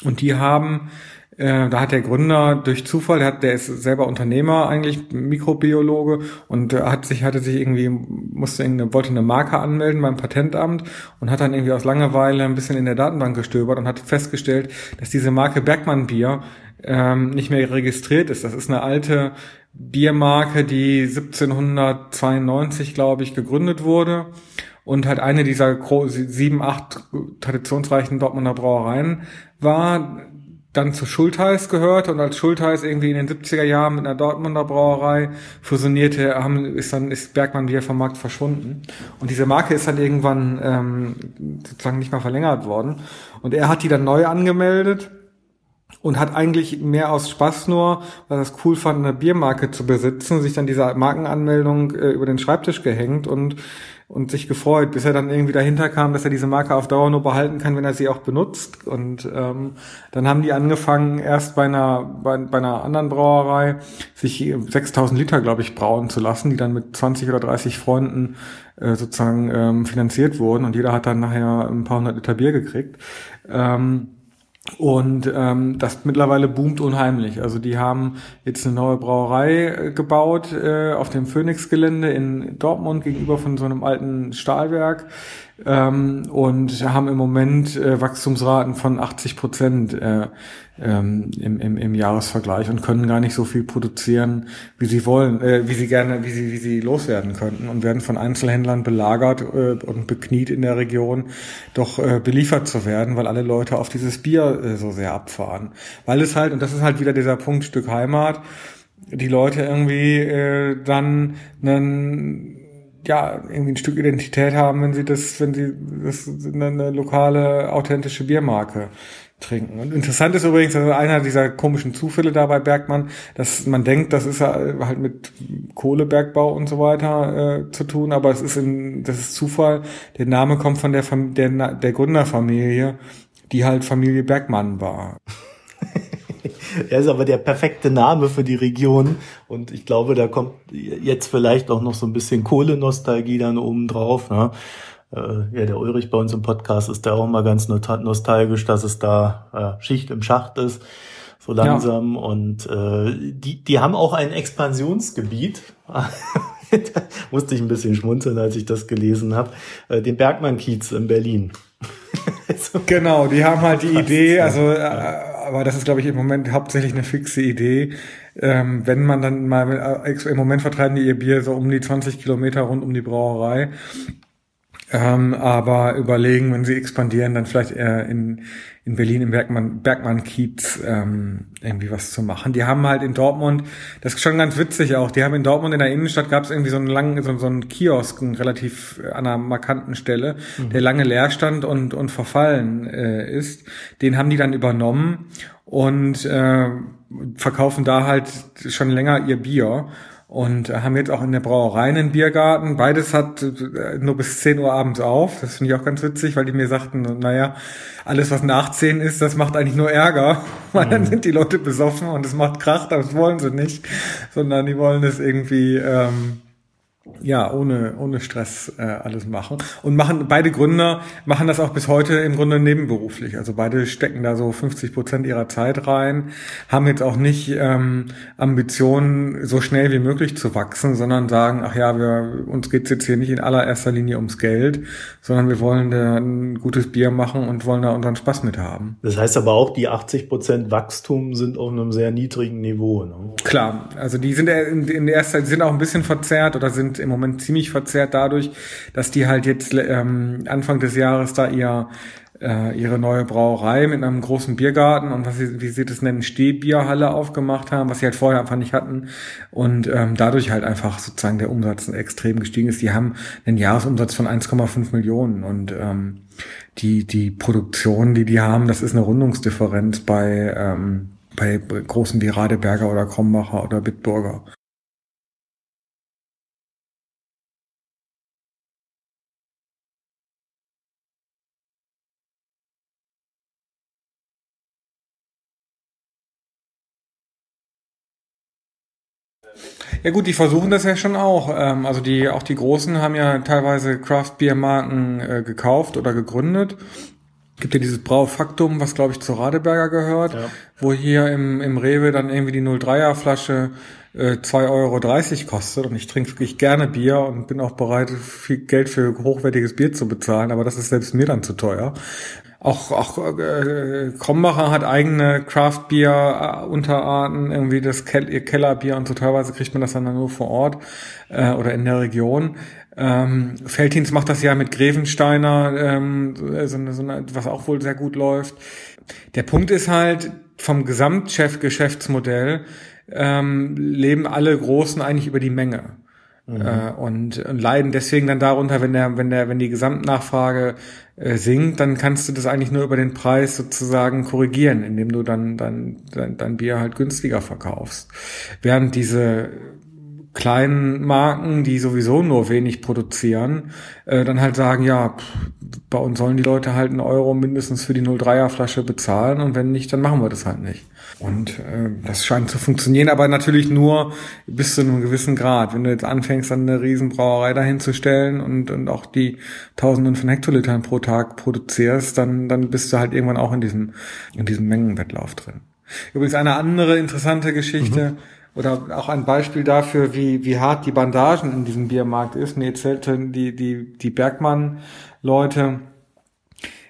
und die haben, äh, da hat der Gründer durch Zufall, der, hat, der ist selber Unternehmer eigentlich, Mikrobiologe und äh, hat sich, hatte sich irgendwie, musste eine, wollte eine Marke anmelden beim Patentamt und hat dann irgendwie aus Langeweile ein bisschen in der Datenbank gestöbert und hat festgestellt, dass diese Marke Bergmann Bier ähm, nicht mehr registriert ist. Das ist eine alte Biermarke, die 1792, glaube ich, gegründet wurde und halt eine dieser sieben, acht traditionsreichen Dortmunder Brauereien war. dann zu Schultheiß gehört und als Schultheiß irgendwie in den 70er Jahren mit einer Dortmunder Brauerei fusionierte, haben, ist dann ist Bergmann wieder vom Markt verschwunden. Und diese Marke ist dann irgendwann ähm, sozusagen nicht mehr verlängert worden. Und er hat die dann neu angemeldet und hat eigentlich mehr aus Spaß nur, weil er es cool fand, eine Biermarke zu besitzen, sich dann diese Markenanmeldung äh, über den Schreibtisch gehängt und und sich gefreut, bis er dann irgendwie dahinter kam, dass er diese Marke auf Dauer nur behalten kann, wenn er sie auch benutzt. Und ähm, dann haben die angefangen, erst bei einer bei, bei einer anderen Brauerei sich 6000 Liter, glaube ich, brauen zu lassen, die dann mit 20 oder 30 Freunden äh, sozusagen ähm, finanziert wurden. Und jeder hat dann nachher ein paar hundert Liter Bier gekriegt. Ähm, und ähm, das mittlerweile boomt unheimlich. Also die haben jetzt eine neue Brauerei äh, gebaut äh, auf dem Phoenix-Gelände in Dortmund gegenüber von so einem alten Stahlwerk ähm, und haben im Moment äh, Wachstumsraten von 80 Prozent äh, ähm, im, im, im Jahresvergleich und können gar nicht so viel produzieren, wie sie wollen, äh, wie sie gerne, wie sie, wie sie loswerden könnten und werden von Einzelhändlern belagert äh, und bekniet in der Region, doch äh, beliefert zu werden, weil alle Leute auf dieses Bier äh, so sehr abfahren. Weil es halt, und das ist halt wieder dieser Punkt Stück Heimat, die Leute irgendwie äh, dann einen ja, irgendwie ein Stück Identität haben, wenn sie das, wenn sie das eine lokale, authentische Biermarke trinken. Und interessant ist übrigens, also einer dieser komischen Zufälle da bei Bergmann, dass man denkt, das ist halt mit Kohlebergbau und so weiter äh, zu tun, aber es ist in, das ist Zufall. Der Name kommt von der, Fam der, der Gründerfamilie, die halt Familie Bergmann war. *laughs* er ist aber der perfekte Name für die Region und ich glaube, da kommt jetzt vielleicht auch noch so ein bisschen Kohlenostalgie dann oben drauf. Ne? Äh, ja, der Ulrich bei uns im Podcast ist da auch mal ganz nostalgisch, dass es da äh, Schicht im Schacht ist, so langsam. Ja. Und äh, die, die haben auch ein Expansionsgebiet. da *laughs* musste ich ein bisschen schmunzeln, als ich das gelesen habe. Äh, den Bergmann-Kiez in Berlin. *laughs* so. Genau, die haben halt die Idee, also äh, aber das ist, glaube ich, im Moment hauptsächlich eine fixe Idee. Ähm, wenn man dann mal, äh, im Moment vertreiben die ihr Bier so um die 20 Kilometer rund um die Brauerei. Ähm, aber überlegen, wenn sie expandieren, dann vielleicht eher in, in Berlin im Bergmann, Bergmann Kiez ähm, irgendwie was zu machen. Die haben halt in Dortmund, das ist schon ganz witzig auch, die haben in Dortmund in der Innenstadt gab es irgendwie so einen langen, so, so einen Kiosk, einen relativ äh, an einer markanten Stelle, mhm. der lange leer stand und, und verfallen äh, ist. Den haben die dann übernommen und äh, verkaufen da halt schon länger ihr Bier und haben jetzt auch in der Brauerei einen Biergarten. Beides hat äh, nur bis 10 Uhr abends auf. Das finde ich auch ganz witzig, weil die mir sagten, naja, alles was nach 10 ist, das macht eigentlich nur Ärger, *laughs* weil dann mhm. sind die Leute besoffen und es macht Krach, das wollen sie nicht, sondern die wollen es irgendwie ähm, ja, ohne, ohne Stress äh, alles machen. Und machen, beide Gründer machen das auch bis heute im Grunde nebenberuflich. Also beide stecken da so 50 Prozent ihrer Zeit rein, haben jetzt auch nicht ähm, Ambitionen, so schnell wie möglich zu wachsen, sondern sagen, ach ja, wir, uns geht's jetzt hier nicht in allererster Linie ums Geld, sondern wir wollen da ein gutes Bier machen und wollen da unseren Spaß mit haben. Das heißt aber auch, die 80 Prozent Wachstum sind auf einem sehr niedrigen Niveau. Ne? Klar, also die sind in, in erster, die sind auch ein bisschen verzerrt oder sind im Moment ziemlich verzerrt dadurch, dass die halt jetzt ähm, Anfang des Jahres da ihr äh, ihre neue Brauerei mit einem großen Biergarten und was sie, wie sie das nennen, Stehbierhalle aufgemacht haben, was sie halt vorher einfach nicht hatten und ähm, dadurch halt einfach sozusagen der Umsatz extrem gestiegen ist. Die haben einen Jahresumsatz von 1,5 Millionen und ähm, die die Produktion, die die haben, das ist eine Rundungsdifferenz bei ähm, bei großen wie Radeberger oder Krombacher oder Bitburger. Ja gut, die versuchen das ja schon auch. Ähm, also die, auch die Großen haben ja teilweise Craft Beer Marken äh, gekauft oder gegründet. Gibt ja dieses Braufaktum, was glaube ich zu Radeberger gehört, ja. wo hier im, im Rewe dann irgendwie die 03er Flasche äh, 2,30 Euro kostet und ich trinke wirklich gerne Bier und bin auch bereit, viel Geld für hochwertiges Bier zu bezahlen, aber das ist selbst mir dann zu teuer. Auch, auch äh, Krombacher hat eigene Craft-Bier-Unterarten, irgendwie das Kel Kellerbier und so teilweise kriegt man das dann nur vor Ort äh, oder in der Region. Ähm, Feltins macht das ja mit Grevensteiner, ähm, so eine, so eine, was auch wohl sehr gut läuft. Der Punkt ist halt, vom Gesamtchef-Geschäftsmodell ähm, leben alle Großen eigentlich über die Menge. Mhm. Äh, und, und leiden deswegen dann darunter, wenn der, wenn der, wenn die Gesamtnachfrage äh, sinkt, dann kannst du das eigentlich nur über den Preis sozusagen korrigieren, indem du dann dann dein, dein Bier halt günstiger verkaufst. Während diese kleinen Marken, die sowieso nur wenig produzieren, äh, dann halt sagen, ja, bei uns sollen die Leute halt einen Euro mindestens für die 03er Flasche bezahlen und wenn nicht, dann machen wir das halt nicht. Und äh, das scheint zu funktionieren, aber natürlich nur bis zu einem gewissen Grad. Wenn du jetzt anfängst, dann eine Riesenbrauerei dahinzustellen und, und auch die Tausenden von Hektolitern pro Tag produzierst, dann, dann bist du halt irgendwann auch in diesem, in diesem Mengenwettlauf drin. Übrigens eine andere interessante Geschichte, mhm oder auch ein Beispiel dafür, wie, wie hart die Bandagen in diesem Biermarkt ist. Mir erzählten die, die, die Bergmann-Leute,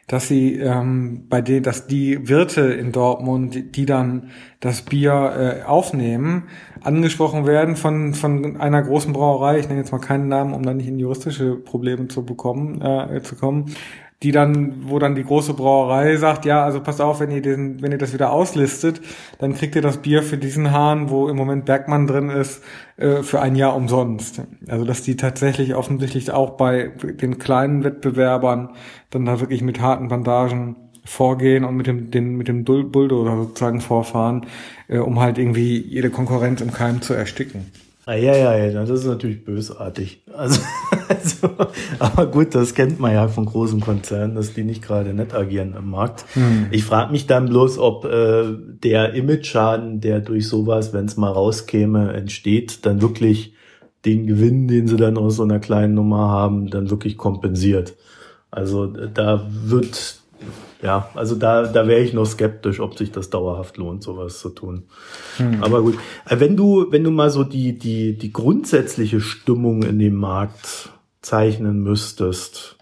dass sie ähm, bei denen, dass die Wirte in Dortmund, die, die dann das Bier äh, aufnehmen, angesprochen werden von von einer großen Brauerei. Ich nenne jetzt mal keinen Namen, um da nicht in juristische Probleme zu bekommen, äh, zu kommen die dann, wo dann die große Brauerei sagt, ja, also passt auf, wenn ihr den, wenn ihr das wieder auslistet, dann kriegt ihr das Bier für diesen Hahn, wo im Moment Bergmann drin ist, äh, für ein Jahr umsonst. Also dass die tatsächlich offensichtlich auch bei den kleinen Wettbewerbern dann da wirklich mit harten Bandagen vorgehen und mit dem, den, mit dem Bulldozer sozusagen vorfahren, äh, um halt irgendwie jede Konkurrenz im Keim zu ersticken. Ah, ja, ja, ja, das ist natürlich bösartig. Also, *laughs* also, aber gut, das kennt man ja von großen Konzernen, dass die nicht gerade nett agieren am Markt. Hm. Ich frage mich dann bloß, ob äh, der Image-Schaden, der durch sowas, wenn es mal rauskäme, entsteht, dann wirklich den Gewinn, den sie dann aus so einer kleinen Nummer haben, dann wirklich kompensiert. Also da wird ja, also da, da wäre ich noch skeptisch, ob sich das dauerhaft lohnt, sowas zu tun. Hm. Aber gut, äh, wenn du, wenn du mal so die, die, die grundsätzliche Stimmung in dem Markt zeichnen müsstest,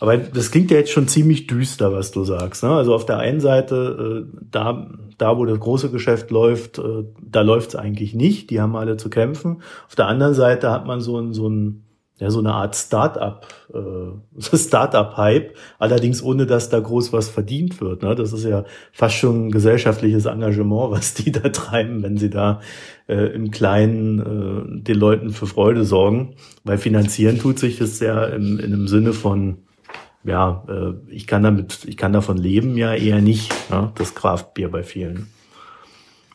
aber das klingt ja jetzt schon ziemlich düster, was du sagst. Ne? Also auf der einen Seite, äh, da, da wo das große Geschäft läuft, äh, da läuft es eigentlich nicht. Die haben alle zu kämpfen. Auf der anderen Seite hat man so ein, so ein ja, so eine Art Start-up, äh, *laughs* Start-up-Hype, allerdings ohne, dass da groß was verdient wird. Ne? Das ist ja fast schon gesellschaftliches Engagement, *laughs* was die da treiben, wenn sie da äh, im Kleinen äh, den Leuten für Freude sorgen. Weil finanzieren tut sich das ja im, in einem Sinne von, ja, äh, ich kann damit, ich kann davon leben ja eher nicht, ne? das Kraftbier bei vielen.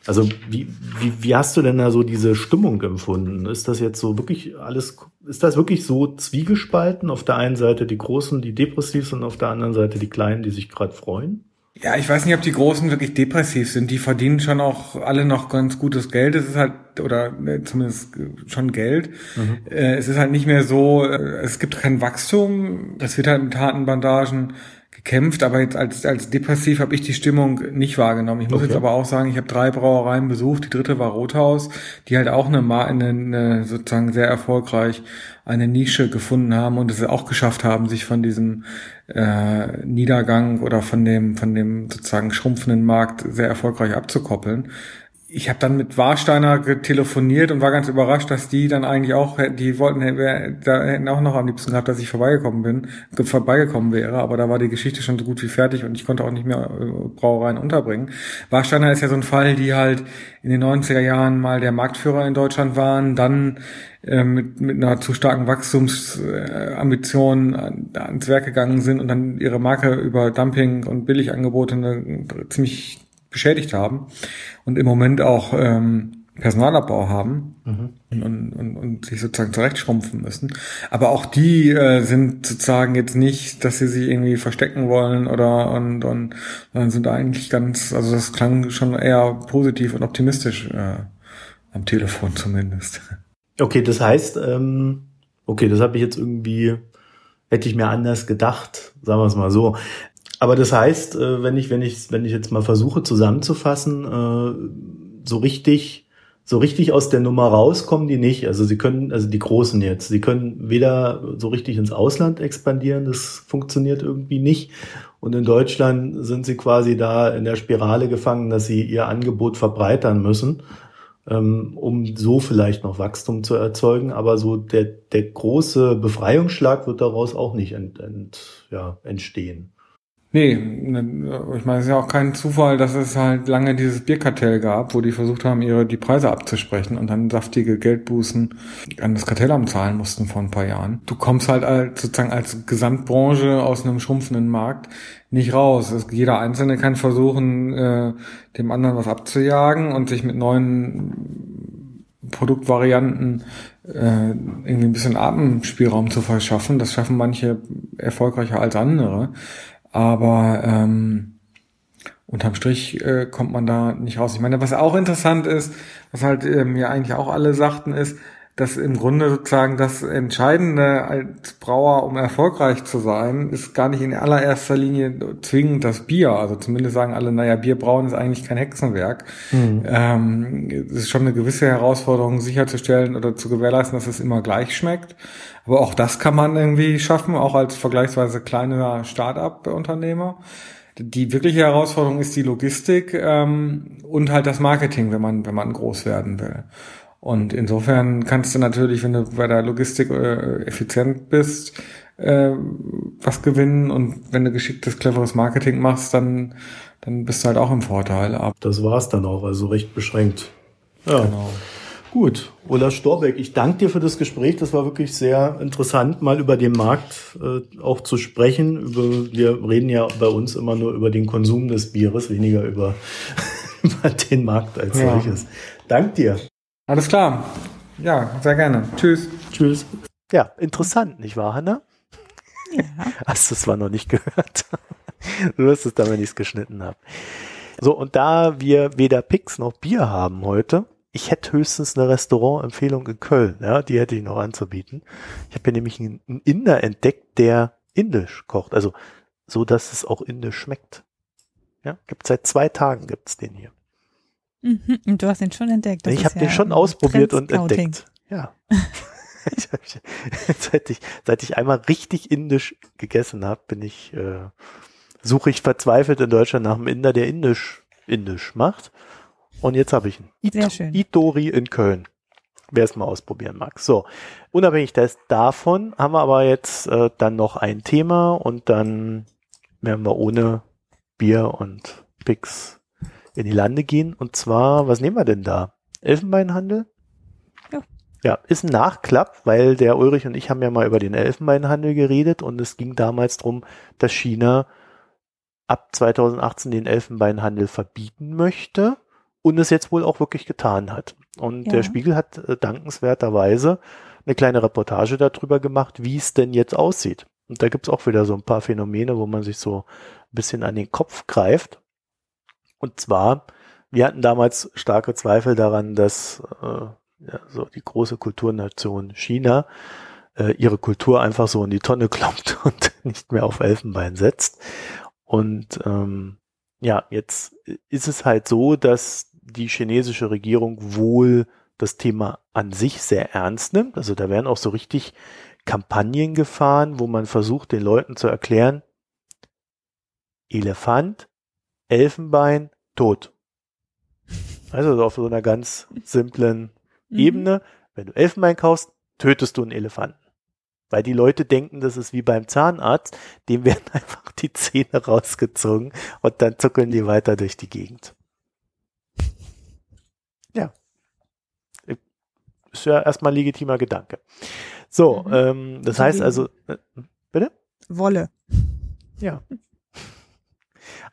Also wie, wie, wie hast du denn da so diese Stimmung empfunden? Ist das jetzt so wirklich alles, ist das wirklich so zwiegespalten? Auf der einen Seite die Großen, die depressiv sind, auf der anderen Seite die Kleinen, die sich gerade freuen? Ja, ich weiß nicht, ob die Großen wirklich depressiv sind. Die verdienen schon auch alle noch ganz gutes Geld. Es ist halt, oder äh, zumindest schon Geld. Mhm. Äh, es ist halt nicht mehr so, äh, es gibt kein Wachstum. Es wird halt mit harten Gekämpft, aber jetzt als, als depressiv habe ich die Stimmung nicht wahrgenommen. Ich muss okay. jetzt aber auch sagen, ich habe drei Brauereien besucht. Die dritte war Rothaus, die halt auch eine, eine, eine sozusagen sehr erfolgreich eine Nische gefunden haben und es auch geschafft haben, sich von diesem äh, Niedergang oder von dem von dem sozusagen schrumpfenden Markt sehr erfolgreich abzukoppeln ich habe dann mit Warsteiner telefoniert und war ganz überrascht, dass die dann eigentlich auch, die wollten, da hätten auch noch am liebsten gehabt, dass ich vorbeigekommen bin, vorbeigekommen wäre, aber da war die Geschichte schon so gut wie fertig und ich konnte auch nicht mehr äh, Brauereien unterbringen. Warsteiner ist ja so ein Fall, die halt in den 90er Jahren mal der Marktführer in Deutschland waren, dann äh, mit, mit einer zu starken Wachstumsambition äh, ans Werk gegangen sind und dann ihre Marke über Dumping und Billigangebote eine, ziemlich beschädigt haben und im Moment auch ähm, Personalabbau haben mhm. und, und, und sich sozusagen zurechtschrumpfen müssen. Aber auch die äh, sind sozusagen jetzt nicht, dass sie sich irgendwie verstecken wollen oder und, und sondern sind eigentlich ganz, also das klang schon eher positiv und optimistisch äh, am Telefon zumindest. Okay, das heißt, ähm, okay, das habe ich jetzt irgendwie, hätte ich mir anders gedacht, sagen wir es mal so. Aber das heißt, äh, wenn ich, wenn ich, wenn ich jetzt mal versuche zusammenzufassen, äh, so richtig, so richtig aus der Nummer rauskommen die nicht. Also sie können, also die Großen jetzt, sie können weder so richtig ins Ausland expandieren, das funktioniert irgendwie nicht. Und in Deutschland sind sie quasi da in der Spirale gefangen, dass sie ihr Angebot verbreitern müssen, ähm, um so vielleicht noch Wachstum zu erzeugen. Aber so der, der große Befreiungsschlag wird daraus auch nicht ent, ent, ja, entstehen. Nee, ne, ich meine, es ist ja auch kein Zufall, dass es halt lange dieses Bierkartell gab, wo die versucht haben, ihre die Preise abzusprechen und dann saftige Geldbußen an das Kartellamt zahlen mussten vor ein paar Jahren. Du kommst halt als, sozusagen als Gesamtbranche aus einem schrumpfenden Markt nicht raus. Es, jeder Einzelne kann versuchen, äh, dem anderen was abzujagen und sich mit neuen Produktvarianten äh, irgendwie ein bisschen Atemspielraum zu verschaffen. Das schaffen manche erfolgreicher als andere. Aber ähm, unterm Strich äh, kommt man da nicht raus. Ich meine, was auch interessant ist, was halt äh, mir eigentlich auch alle sagten, ist, dass im Grunde sozusagen das Entscheidende als Brauer, um erfolgreich zu sein, ist gar nicht in allererster Linie zwingend das Bier. Also zumindest sagen alle, naja, Bier brauen ist eigentlich kein Hexenwerk. Mhm. Ähm, es ist schon eine gewisse Herausforderung, sicherzustellen oder zu gewährleisten, dass es immer gleich schmeckt. Aber auch das kann man irgendwie schaffen, auch als vergleichsweise kleiner Start-up-Unternehmer. Die wirkliche Herausforderung ist die Logistik ähm, und halt das Marketing, wenn man, wenn man groß werden will. Und insofern kannst du natürlich, wenn du bei der Logistik äh, effizient bist, äh, was gewinnen. Und wenn du geschicktes, cleveres Marketing machst, dann, dann bist du halt auch im Vorteil. Aber das war's dann auch, also recht beschränkt. Ja. Genau. Gut, Ola Storbeck, ich danke dir für das Gespräch. Das war wirklich sehr interessant, mal über den Markt äh, auch zu sprechen. Über, wir reden ja bei uns immer nur über den Konsum des Bieres, weniger über, *laughs* über den Markt als ja. solches. Dank dir. Alles klar. Ja, sehr gerne. Tschüss. Tschüss. Ja, interessant, nicht wahr, Hanna? Ja. Hast du es zwar noch nicht gehört. du wirst es dann, wenn ich es geschnitten habe. So, und da wir weder Pix noch Bier haben heute, ich hätte höchstens eine Restaurantempfehlung in Köln, ja, die hätte ich noch anzubieten. Ich habe hier nämlich einen Inder entdeckt, der indisch kocht, also so, dass es auch indisch schmeckt. Ja, gibt seit zwei Tagen gibt's den hier. Mhm. Und du hast den schon entdeckt. Das ich habe ja den schon ausprobiert und entdeckt. Ja. *laughs* seit, ich, seit ich einmal richtig indisch gegessen habe, bin ich, äh, suche ich verzweifelt in Deutschland nach einem Inder, der indisch indisch macht. Und jetzt habe ich ihn. Sehr schön. Itori in Köln. Wer es mal ausprobieren mag. So, unabhängig davon haben wir aber jetzt äh, dann noch ein Thema und dann werden wir ohne Bier und Pix in die Lande gehen. Und zwar, was nehmen wir denn da? Elfenbeinhandel? Ja. Ja, ist ein Nachklapp, weil der Ulrich und ich haben ja mal über den Elfenbeinhandel geredet und es ging damals drum, dass China ab 2018 den Elfenbeinhandel verbieten möchte und es jetzt wohl auch wirklich getan hat. Und ja. der Spiegel hat äh, dankenswerterweise eine kleine Reportage darüber gemacht, wie es denn jetzt aussieht. Und da gibt's auch wieder so ein paar Phänomene, wo man sich so ein bisschen an den Kopf greift. Und zwar, wir hatten damals starke Zweifel daran, dass äh, ja, so die große Kulturnation China äh, ihre Kultur einfach so in die Tonne kloppt *laughs* und nicht mehr auf Elfenbein setzt. Und ähm, ja, jetzt ist es halt so, dass die chinesische Regierung wohl das Thema an sich sehr ernst nimmt. Also da werden auch so richtig Kampagnen gefahren, wo man versucht, den Leuten zu erklären, Elefant, Elfenbein, tot. Also auf so einer ganz simplen mhm. Ebene. Wenn du Elfenbein kaufst, tötest du einen Elefanten. Weil die Leute denken, das ist wie beim Zahnarzt, dem werden *laughs* einfach die Zähne rausgezogen und dann zuckeln die weiter durch die Gegend. Ja. Ist ja erstmal ein legitimer Gedanke. So, mhm. ähm, das heißt also, äh, bitte? Wolle. Ja.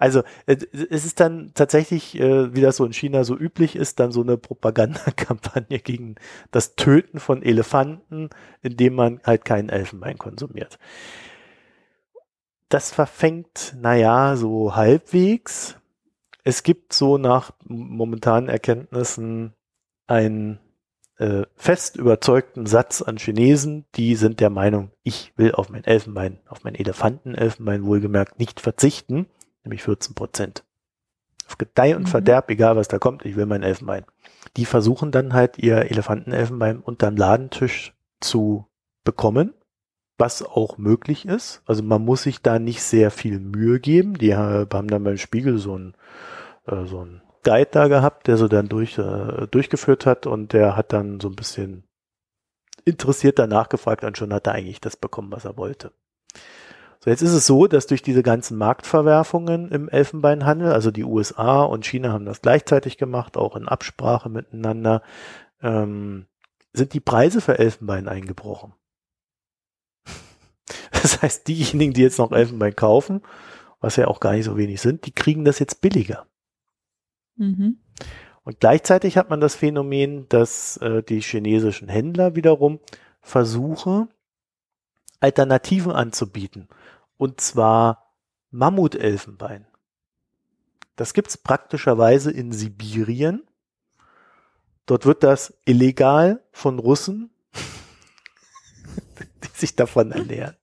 Also äh, es ist dann tatsächlich, äh, wie das so in China so üblich ist, dann so eine Propagandakampagne *laughs* gegen das Töten von Elefanten, indem man halt keinen Elfenbein konsumiert. Das verfängt, naja, so halbwegs. Es gibt so nach momentanen Erkenntnissen einen äh, fest überzeugten Satz an Chinesen, die sind der Meinung, ich will auf mein Elfenbein, auf mein Elefantenelfenbein wohlgemerkt nicht verzichten nämlich 14 Prozent. Auf Gedeih und mhm. Verderb, egal was da kommt, ich will mein Elfenbein. Die versuchen dann halt ihr Elefantenelfenbein unterm Ladentisch zu bekommen, was auch möglich ist. Also man muss sich da nicht sehr viel Mühe geben. Die haben dann beim Spiegel so ein, äh, so ein Guide da gehabt, der so dann durch, äh, durchgeführt hat und der hat dann so ein bisschen interessiert danach gefragt und schon hat er eigentlich das bekommen, was er wollte. So, jetzt ist es so, dass durch diese ganzen Marktverwerfungen im Elfenbeinhandel, also die USA und China haben das gleichzeitig gemacht, auch in Absprache miteinander, ähm, sind die Preise für Elfenbein eingebrochen. *laughs* Das heißt, diejenigen, die jetzt noch Elfenbein kaufen, was ja auch gar nicht so wenig sind, die kriegen das jetzt billiger. Mhm. Und gleichzeitig hat man das Phänomen, dass äh, die chinesischen Händler wiederum versuchen, Alternativen anzubieten. Und zwar Mammutelfenbein. Das gibt's praktischerweise in Sibirien. Dort wird das illegal von Russen, *laughs* die sich davon ernähren,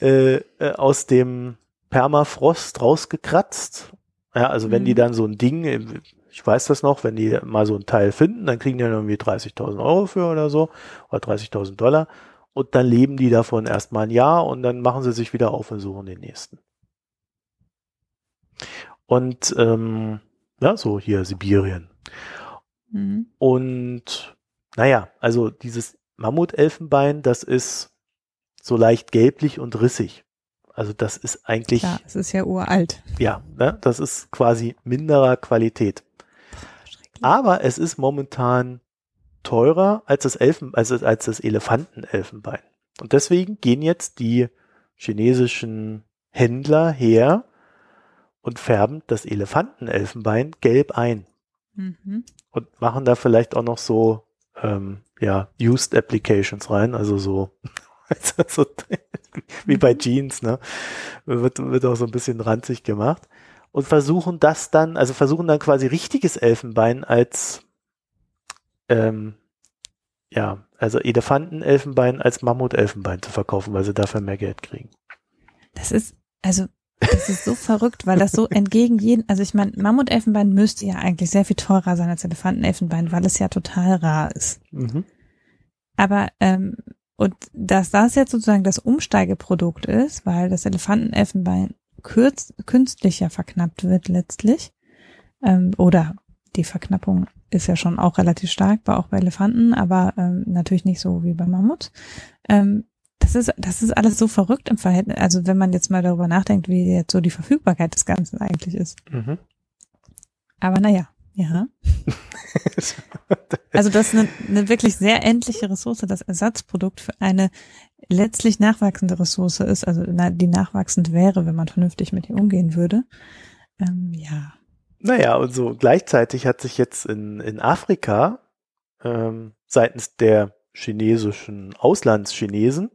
äh, äh, aus dem Permafrost rausgekratzt. Ja, also wenn die mhm. dann so ein Ding, ich weiß das noch, wenn die mal so ein Teil finden, dann kriegen die dann irgendwie 30.000 Euro für oder so, oder 30.000 Dollar und dann leben die davon erstmal ein Jahr und dann machen sie sich wieder auf und suchen den nächsten. Und ähm, ja, so hier Sibirien. Mhm. Und naja, also dieses Mammutelfenbein, das ist so leicht gelblich und rissig. Also das ist eigentlich. Ja, es ist ja uralt. Ja, ne, das ist quasi minderer Qualität. Aber es ist momentan teurer als das Elfen, also als das Elefantenelfenbein. Und deswegen gehen jetzt die chinesischen Händler her und färben das Elefantenelfenbein gelb ein. Mhm. Und machen da vielleicht auch noch so, ähm, ja, Used Applications rein, also so, *laughs* so wie bei mhm. Jeans, ne? Wird, wird auch so ein bisschen ranzig gemacht. Und versuchen das dann, also versuchen dann quasi richtiges Elfenbein als ähm, ja, also Elefantenelfenbein als Mammutelfenbein zu verkaufen, weil sie dafür mehr Geld kriegen. Das ist, also, das ist so verrückt, weil das so entgegen jeden, also ich meine, Mammutelfenbein müsste ja eigentlich sehr viel teurer sein als Elefantenelfenbein, weil es ja total rar ist. Mhm. Aber, ähm, und dass das jetzt sozusagen das Umsteigeprodukt ist, weil das Elefantenelfenbein kürz, künstlicher verknappt wird letztlich, ähm, oder die Verknappung ist ja schon auch relativ stark, war auch bei Elefanten, aber ähm, natürlich nicht so wie bei Mammuts. Ähm, das ist, das ist alles so verrückt im Verhältnis, also wenn man jetzt mal darüber nachdenkt, wie jetzt so die Verfügbarkeit des Ganzen eigentlich ist. Mhm. Aber naja, ja. *laughs* also das ist eine, eine wirklich sehr endliche Ressource, das Ersatzprodukt für eine letztlich nachwachsende Ressource ist, also die nachwachsend wäre, wenn man vernünftig mit ihr umgehen würde. Ähm, ja. Naja, und so gleichzeitig hat sich jetzt in, in Afrika ähm, seitens der chinesischen Auslandschinesen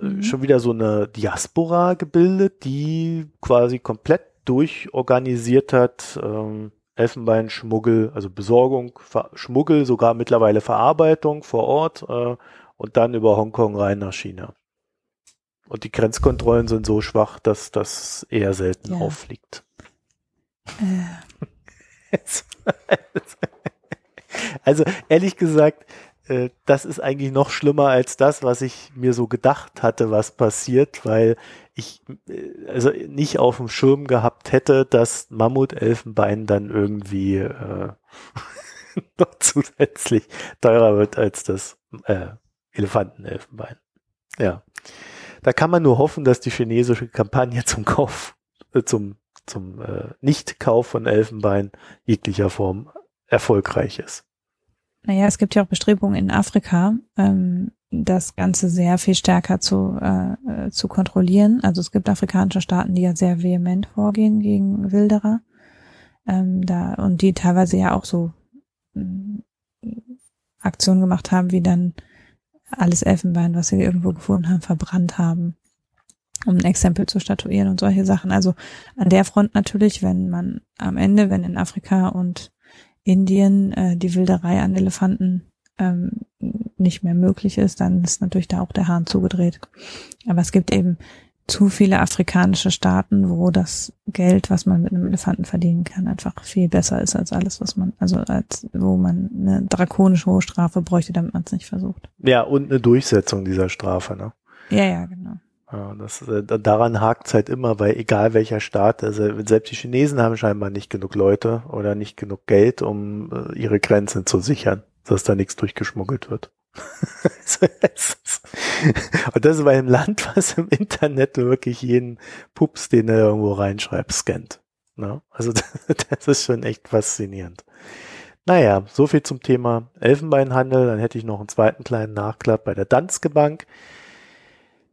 äh, mhm. schon wieder so eine Diaspora gebildet, die quasi komplett durchorganisiert hat, ähm, Elfenbeinschmuggel, also Besorgung, Ver Schmuggel, sogar mittlerweile Verarbeitung vor Ort äh, und dann über Hongkong rein nach China. Und die Grenzkontrollen sind so schwach, dass das eher selten ja. auffliegt. Äh. *laughs* also ehrlich gesagt, äh, das ist eigentlich noch schlimmer als das, was ich mir so gedacht hatte, was passiert, weil ich äh, also nicht auf dem Schirm gehabt hätte, dass Mammutelfenbein dann irgendwie äh, *laughs* noch zusätzlich teurer wird als das äh, Elefantenelfenbein. Ja. Da kann man nur hoffen, dass die chinesische Kampagne zum Kauf, äh, zum zum äh, Nichtkauf von Elfenbein jeglicher Form erfolgreich ist. Naja, es gibt ja auch Bestrebungen in Afrika, ähm, das Ganze sehr viel stärker zu, äh, zu kontrollieren. Also es gibt afrikanische Staaten, die ja sehr vehement vorgehen gegen Wilderer. Ähm, da, und die teilweise ja auch so äh, Aktionen gemacht haben, wie dann alles Elfenbein, was sie irgendwo gefunden haben, verbrannt haben um ein Exempel zu statuieren und solche Sachen. Also an der Front natürlich, wenn man am Ende, wenn in Afrika und Indien äh, die Wilderei an Elefanten ähm, nicht mehr möglich ist, dann ist natürlich da auch der Hahn zugedreht. Aber es gibt eben zu viele afrikanische Staaten, wo das Geld, was man mit einem Elefanten verdienen kann, einfach viel besser ist als alles, was man, also als wo man eine drakonisch hohe Strafe bräuchte, damit man es nicht versucht. Ja, und eine Durchsetzung dieser Strafe, ne? Ja, ja, genau. Ja, das, äh, daran hakt es halt immer, weil egal welcher Staat, also selbst die Chinesen haben scheinbar nicht genug Leute oder nicht genug Geld, um äh, ihre Grenzen zu sichern, dass da nichts durchgeschmuggelt wird. *laughs* Und das ist bei einem Land, was im Internet wirklich jeden Pups, den er irgendwo reinschreibt, scannt. Ne? Also *laughs* das ist schon echt faszinierend. Naja, so viel zum Thema Elfenbeinhandel. Dann hätte ich noch einen zweiten kleinen Nachklapp bei der Danske Bank.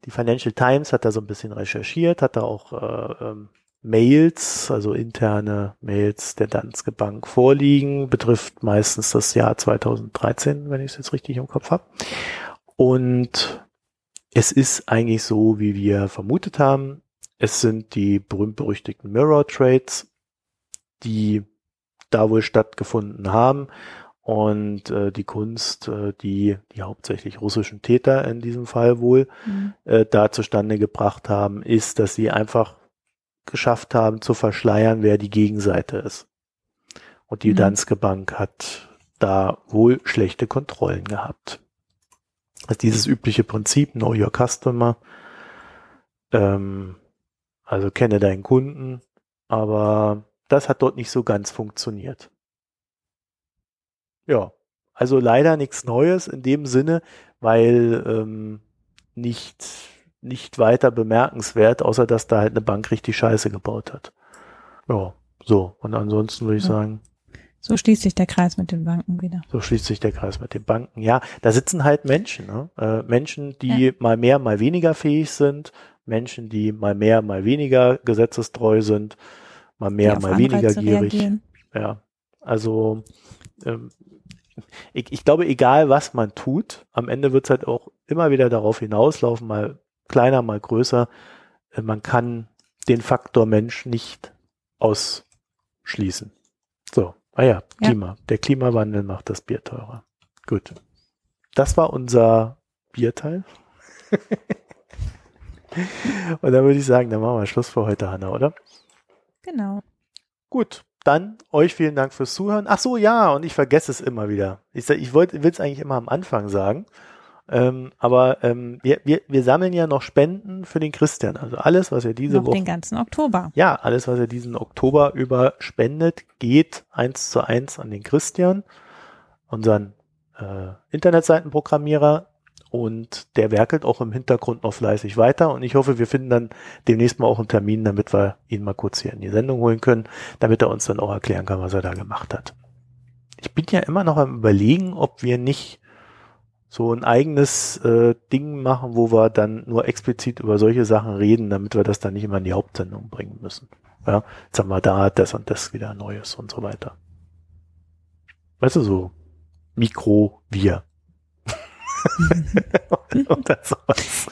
Die Financial Times hat da so ein bisschen recherchiert, hat da auch äh, ähm, Mails, also interne Mails der Danske Bank vorliegen, betrifft meistens das Jahr 2013, wenn ich es jetzt richtig im Kopf habe. Und es ist eigentlich so, wie wir vermutet haben. Es sind die berühmt-berüchtigten Mirror Trades, die da wohl stattgefunden haben. Und äh, die Kunst, äh, die die hauptsächlich russischen Täter in diesem Fall wohl mhm. äh, da zustande gebracht haben, ist, dass sie einfach geschafft haben zu verschleiern, wer die Gegenseite ist. Und die mhm. Danske Bank hat da wohl schlechte Kontrollen gehabt. Also dieses übliche Prinzip, Know Your Customer, ähm, also kenne deinen Kunden, aber das hat dort nicht so ganz funktioniert. Ja, also leider nichts Neues in dem Sinne, weil ähm, nicht, nicht weiter bemerkenswert, außer dass da halt eine Bank richtig Scheiße gebaut hat. Ja, so. Und ansonsten würde ich ja. sagen. So schließt sich der Kreis mit den Banken wieder. So schließt sich der Kreis mit den Banken. Ja, da sitzen halt Menschen, ne? Äh, Menschen, die ja. mal mehr, mal weniger fähig sind, Menschen, die mal mehr, mal weniger gesetzestreu sind, mal mehr, mal weniger gierig. Reagieren. Ja, also ähm, ich, ich glaube, egal was man tut, am Ende wird es halt auch immer wieder darauf hinauslaufen, mal kleiner, mal größer. Äh, man kann den Faktor Mensch nicht ausschließen. So, ah ja, Klima. Ja. Der Klimawandel macht das Bier teurer. Gut. Das war unser Bierteil. *laughs* Und dann würde ich sagen, dann machen wir Schluss für heute, Hanna, oder? Genau. Gut, dann euch vielen Dank fürs Zuhören. Ach so, ja, und ich vergesse es immer wieder. Ich, ich will es eigentlich immer am Anfang sagen. Ähm, aber ähm, wir, wir, wir sammeln ja noch Spenden für den Christian. Also alles, was ihr diese noch Woche. den ganzen Oktober. Ja, alles, was ihr diesen Oktober über spendet, geht eins zu eins an den Christian, unseren äh, Internetseitenprogrammierer, und der werkelt auch im Hintergrund noch fleißig weiter. Und ich hoffe, wir finden dann demnächst mal auch einen Termin, damit wir ihn mal kurz hier in die Sendung holen können, damit er uns dann auch erklären kann, was er da gemacht hat. Ich bin ja immer noch am überlegen, ob wir nicht so ein eigenes äh, Ding machen, wo wir dann nur explizit über solche Sachen reden, damit wir das dann nicht immer in die Hauptsendung bringen müssen. Ja, jetzt haben wir da das und das wieder Neues und so weiter. Weißt du, so Mikro, wir. *laughs* oder sowas.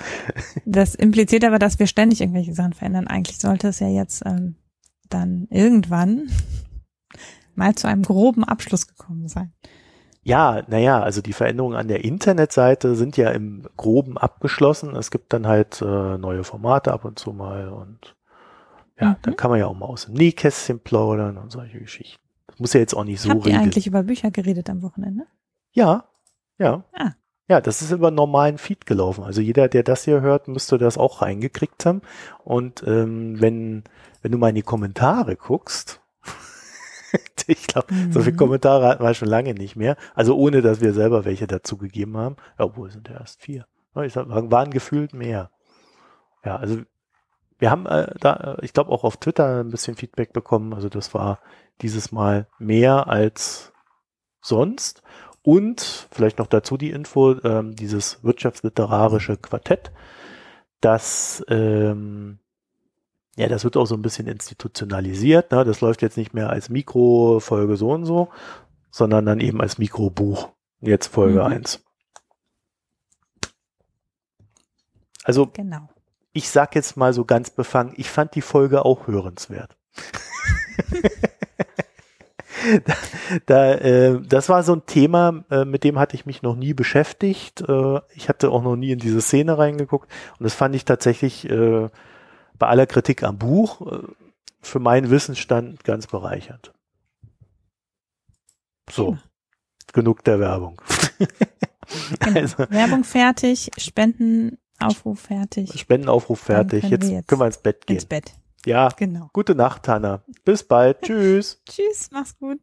Das impliziert aber, dass wir ständig irgendwelche Sachen verändern. Eigentlich sollte es ja jetzt ähm, dann irgendwann mal zu einem groben Abschluss gekommen sein. Ja, naja, also die Veränderungen an der Internetseite sind ja im Groben abgeschlossen. Es gibt dann halt äh, neue Formate ab und zu mal und ja, mhm. dann kann man ja auch mal aus dem Nähkästchen plaudern und solche Geschichten. Das muss ja jetzt auch nicht so Habt ihr eigentlich über Bücher geredet am Wochenende? Ja, ja. Ah. Ja, das ist über normalen Feed gelaufen. Also jeder, der das hier hört, müsste das auch reingekriegt haben. Und ähm, wenn, wenn du mal in die Kommentare guckst, *laughs* ich glaube, mhm. so viele mhm. Kommentare hatten wir schon lange nicht mehr. Also ohne, dass wir selber welche dazu gegeben haben. Ja, obwohl sind ja erst vier. Ich sag, waren gefühlt mehr. Ja, also wir haben äh, da, ich glaube, auch auf Twitter ein bisschen Feedback bekommen. Also das war dieses Mal mehr als sonst. Und vielleicht noch dazu die Info, ähm, dieses wirtschaftsliterarische Quartett, das, ähm, ja, das wird auch so ein bisschen institutionalisiert. Ne? Das läuft jetzt nicht mehr als Mikrofolge so und so, sondern dann eben als Mikrobuch. Jetzt Folge mhm. 1. Also, genau. ich sag jetzt mal so ganz befangen, ich fand die Folge auch hörenswert. *laughs* *laughs* da, äh, das war so ein Thema, äh, mit dem hatte ich mich noch nie beschäftigt. Äh, ich hatte auch noch nie in diese Szene reingeguckt und das fand ich tatsächlich äh, bei aller Kritik am Buch äh, für meinen Wissensstand ganz bereichernd. So, hm. genug der Werbung. *laughs* Genau. Also, Werbung fertig, Spendenaufruf fertig. Spendenaufruf fertig. Jetzt, jetzt können wir ins Bett gehen. Ins Bett. Ja, genau. Gute Nacht, Hanna. Bis bald. *laughs* Tschüss. Tschüss, mach's gut.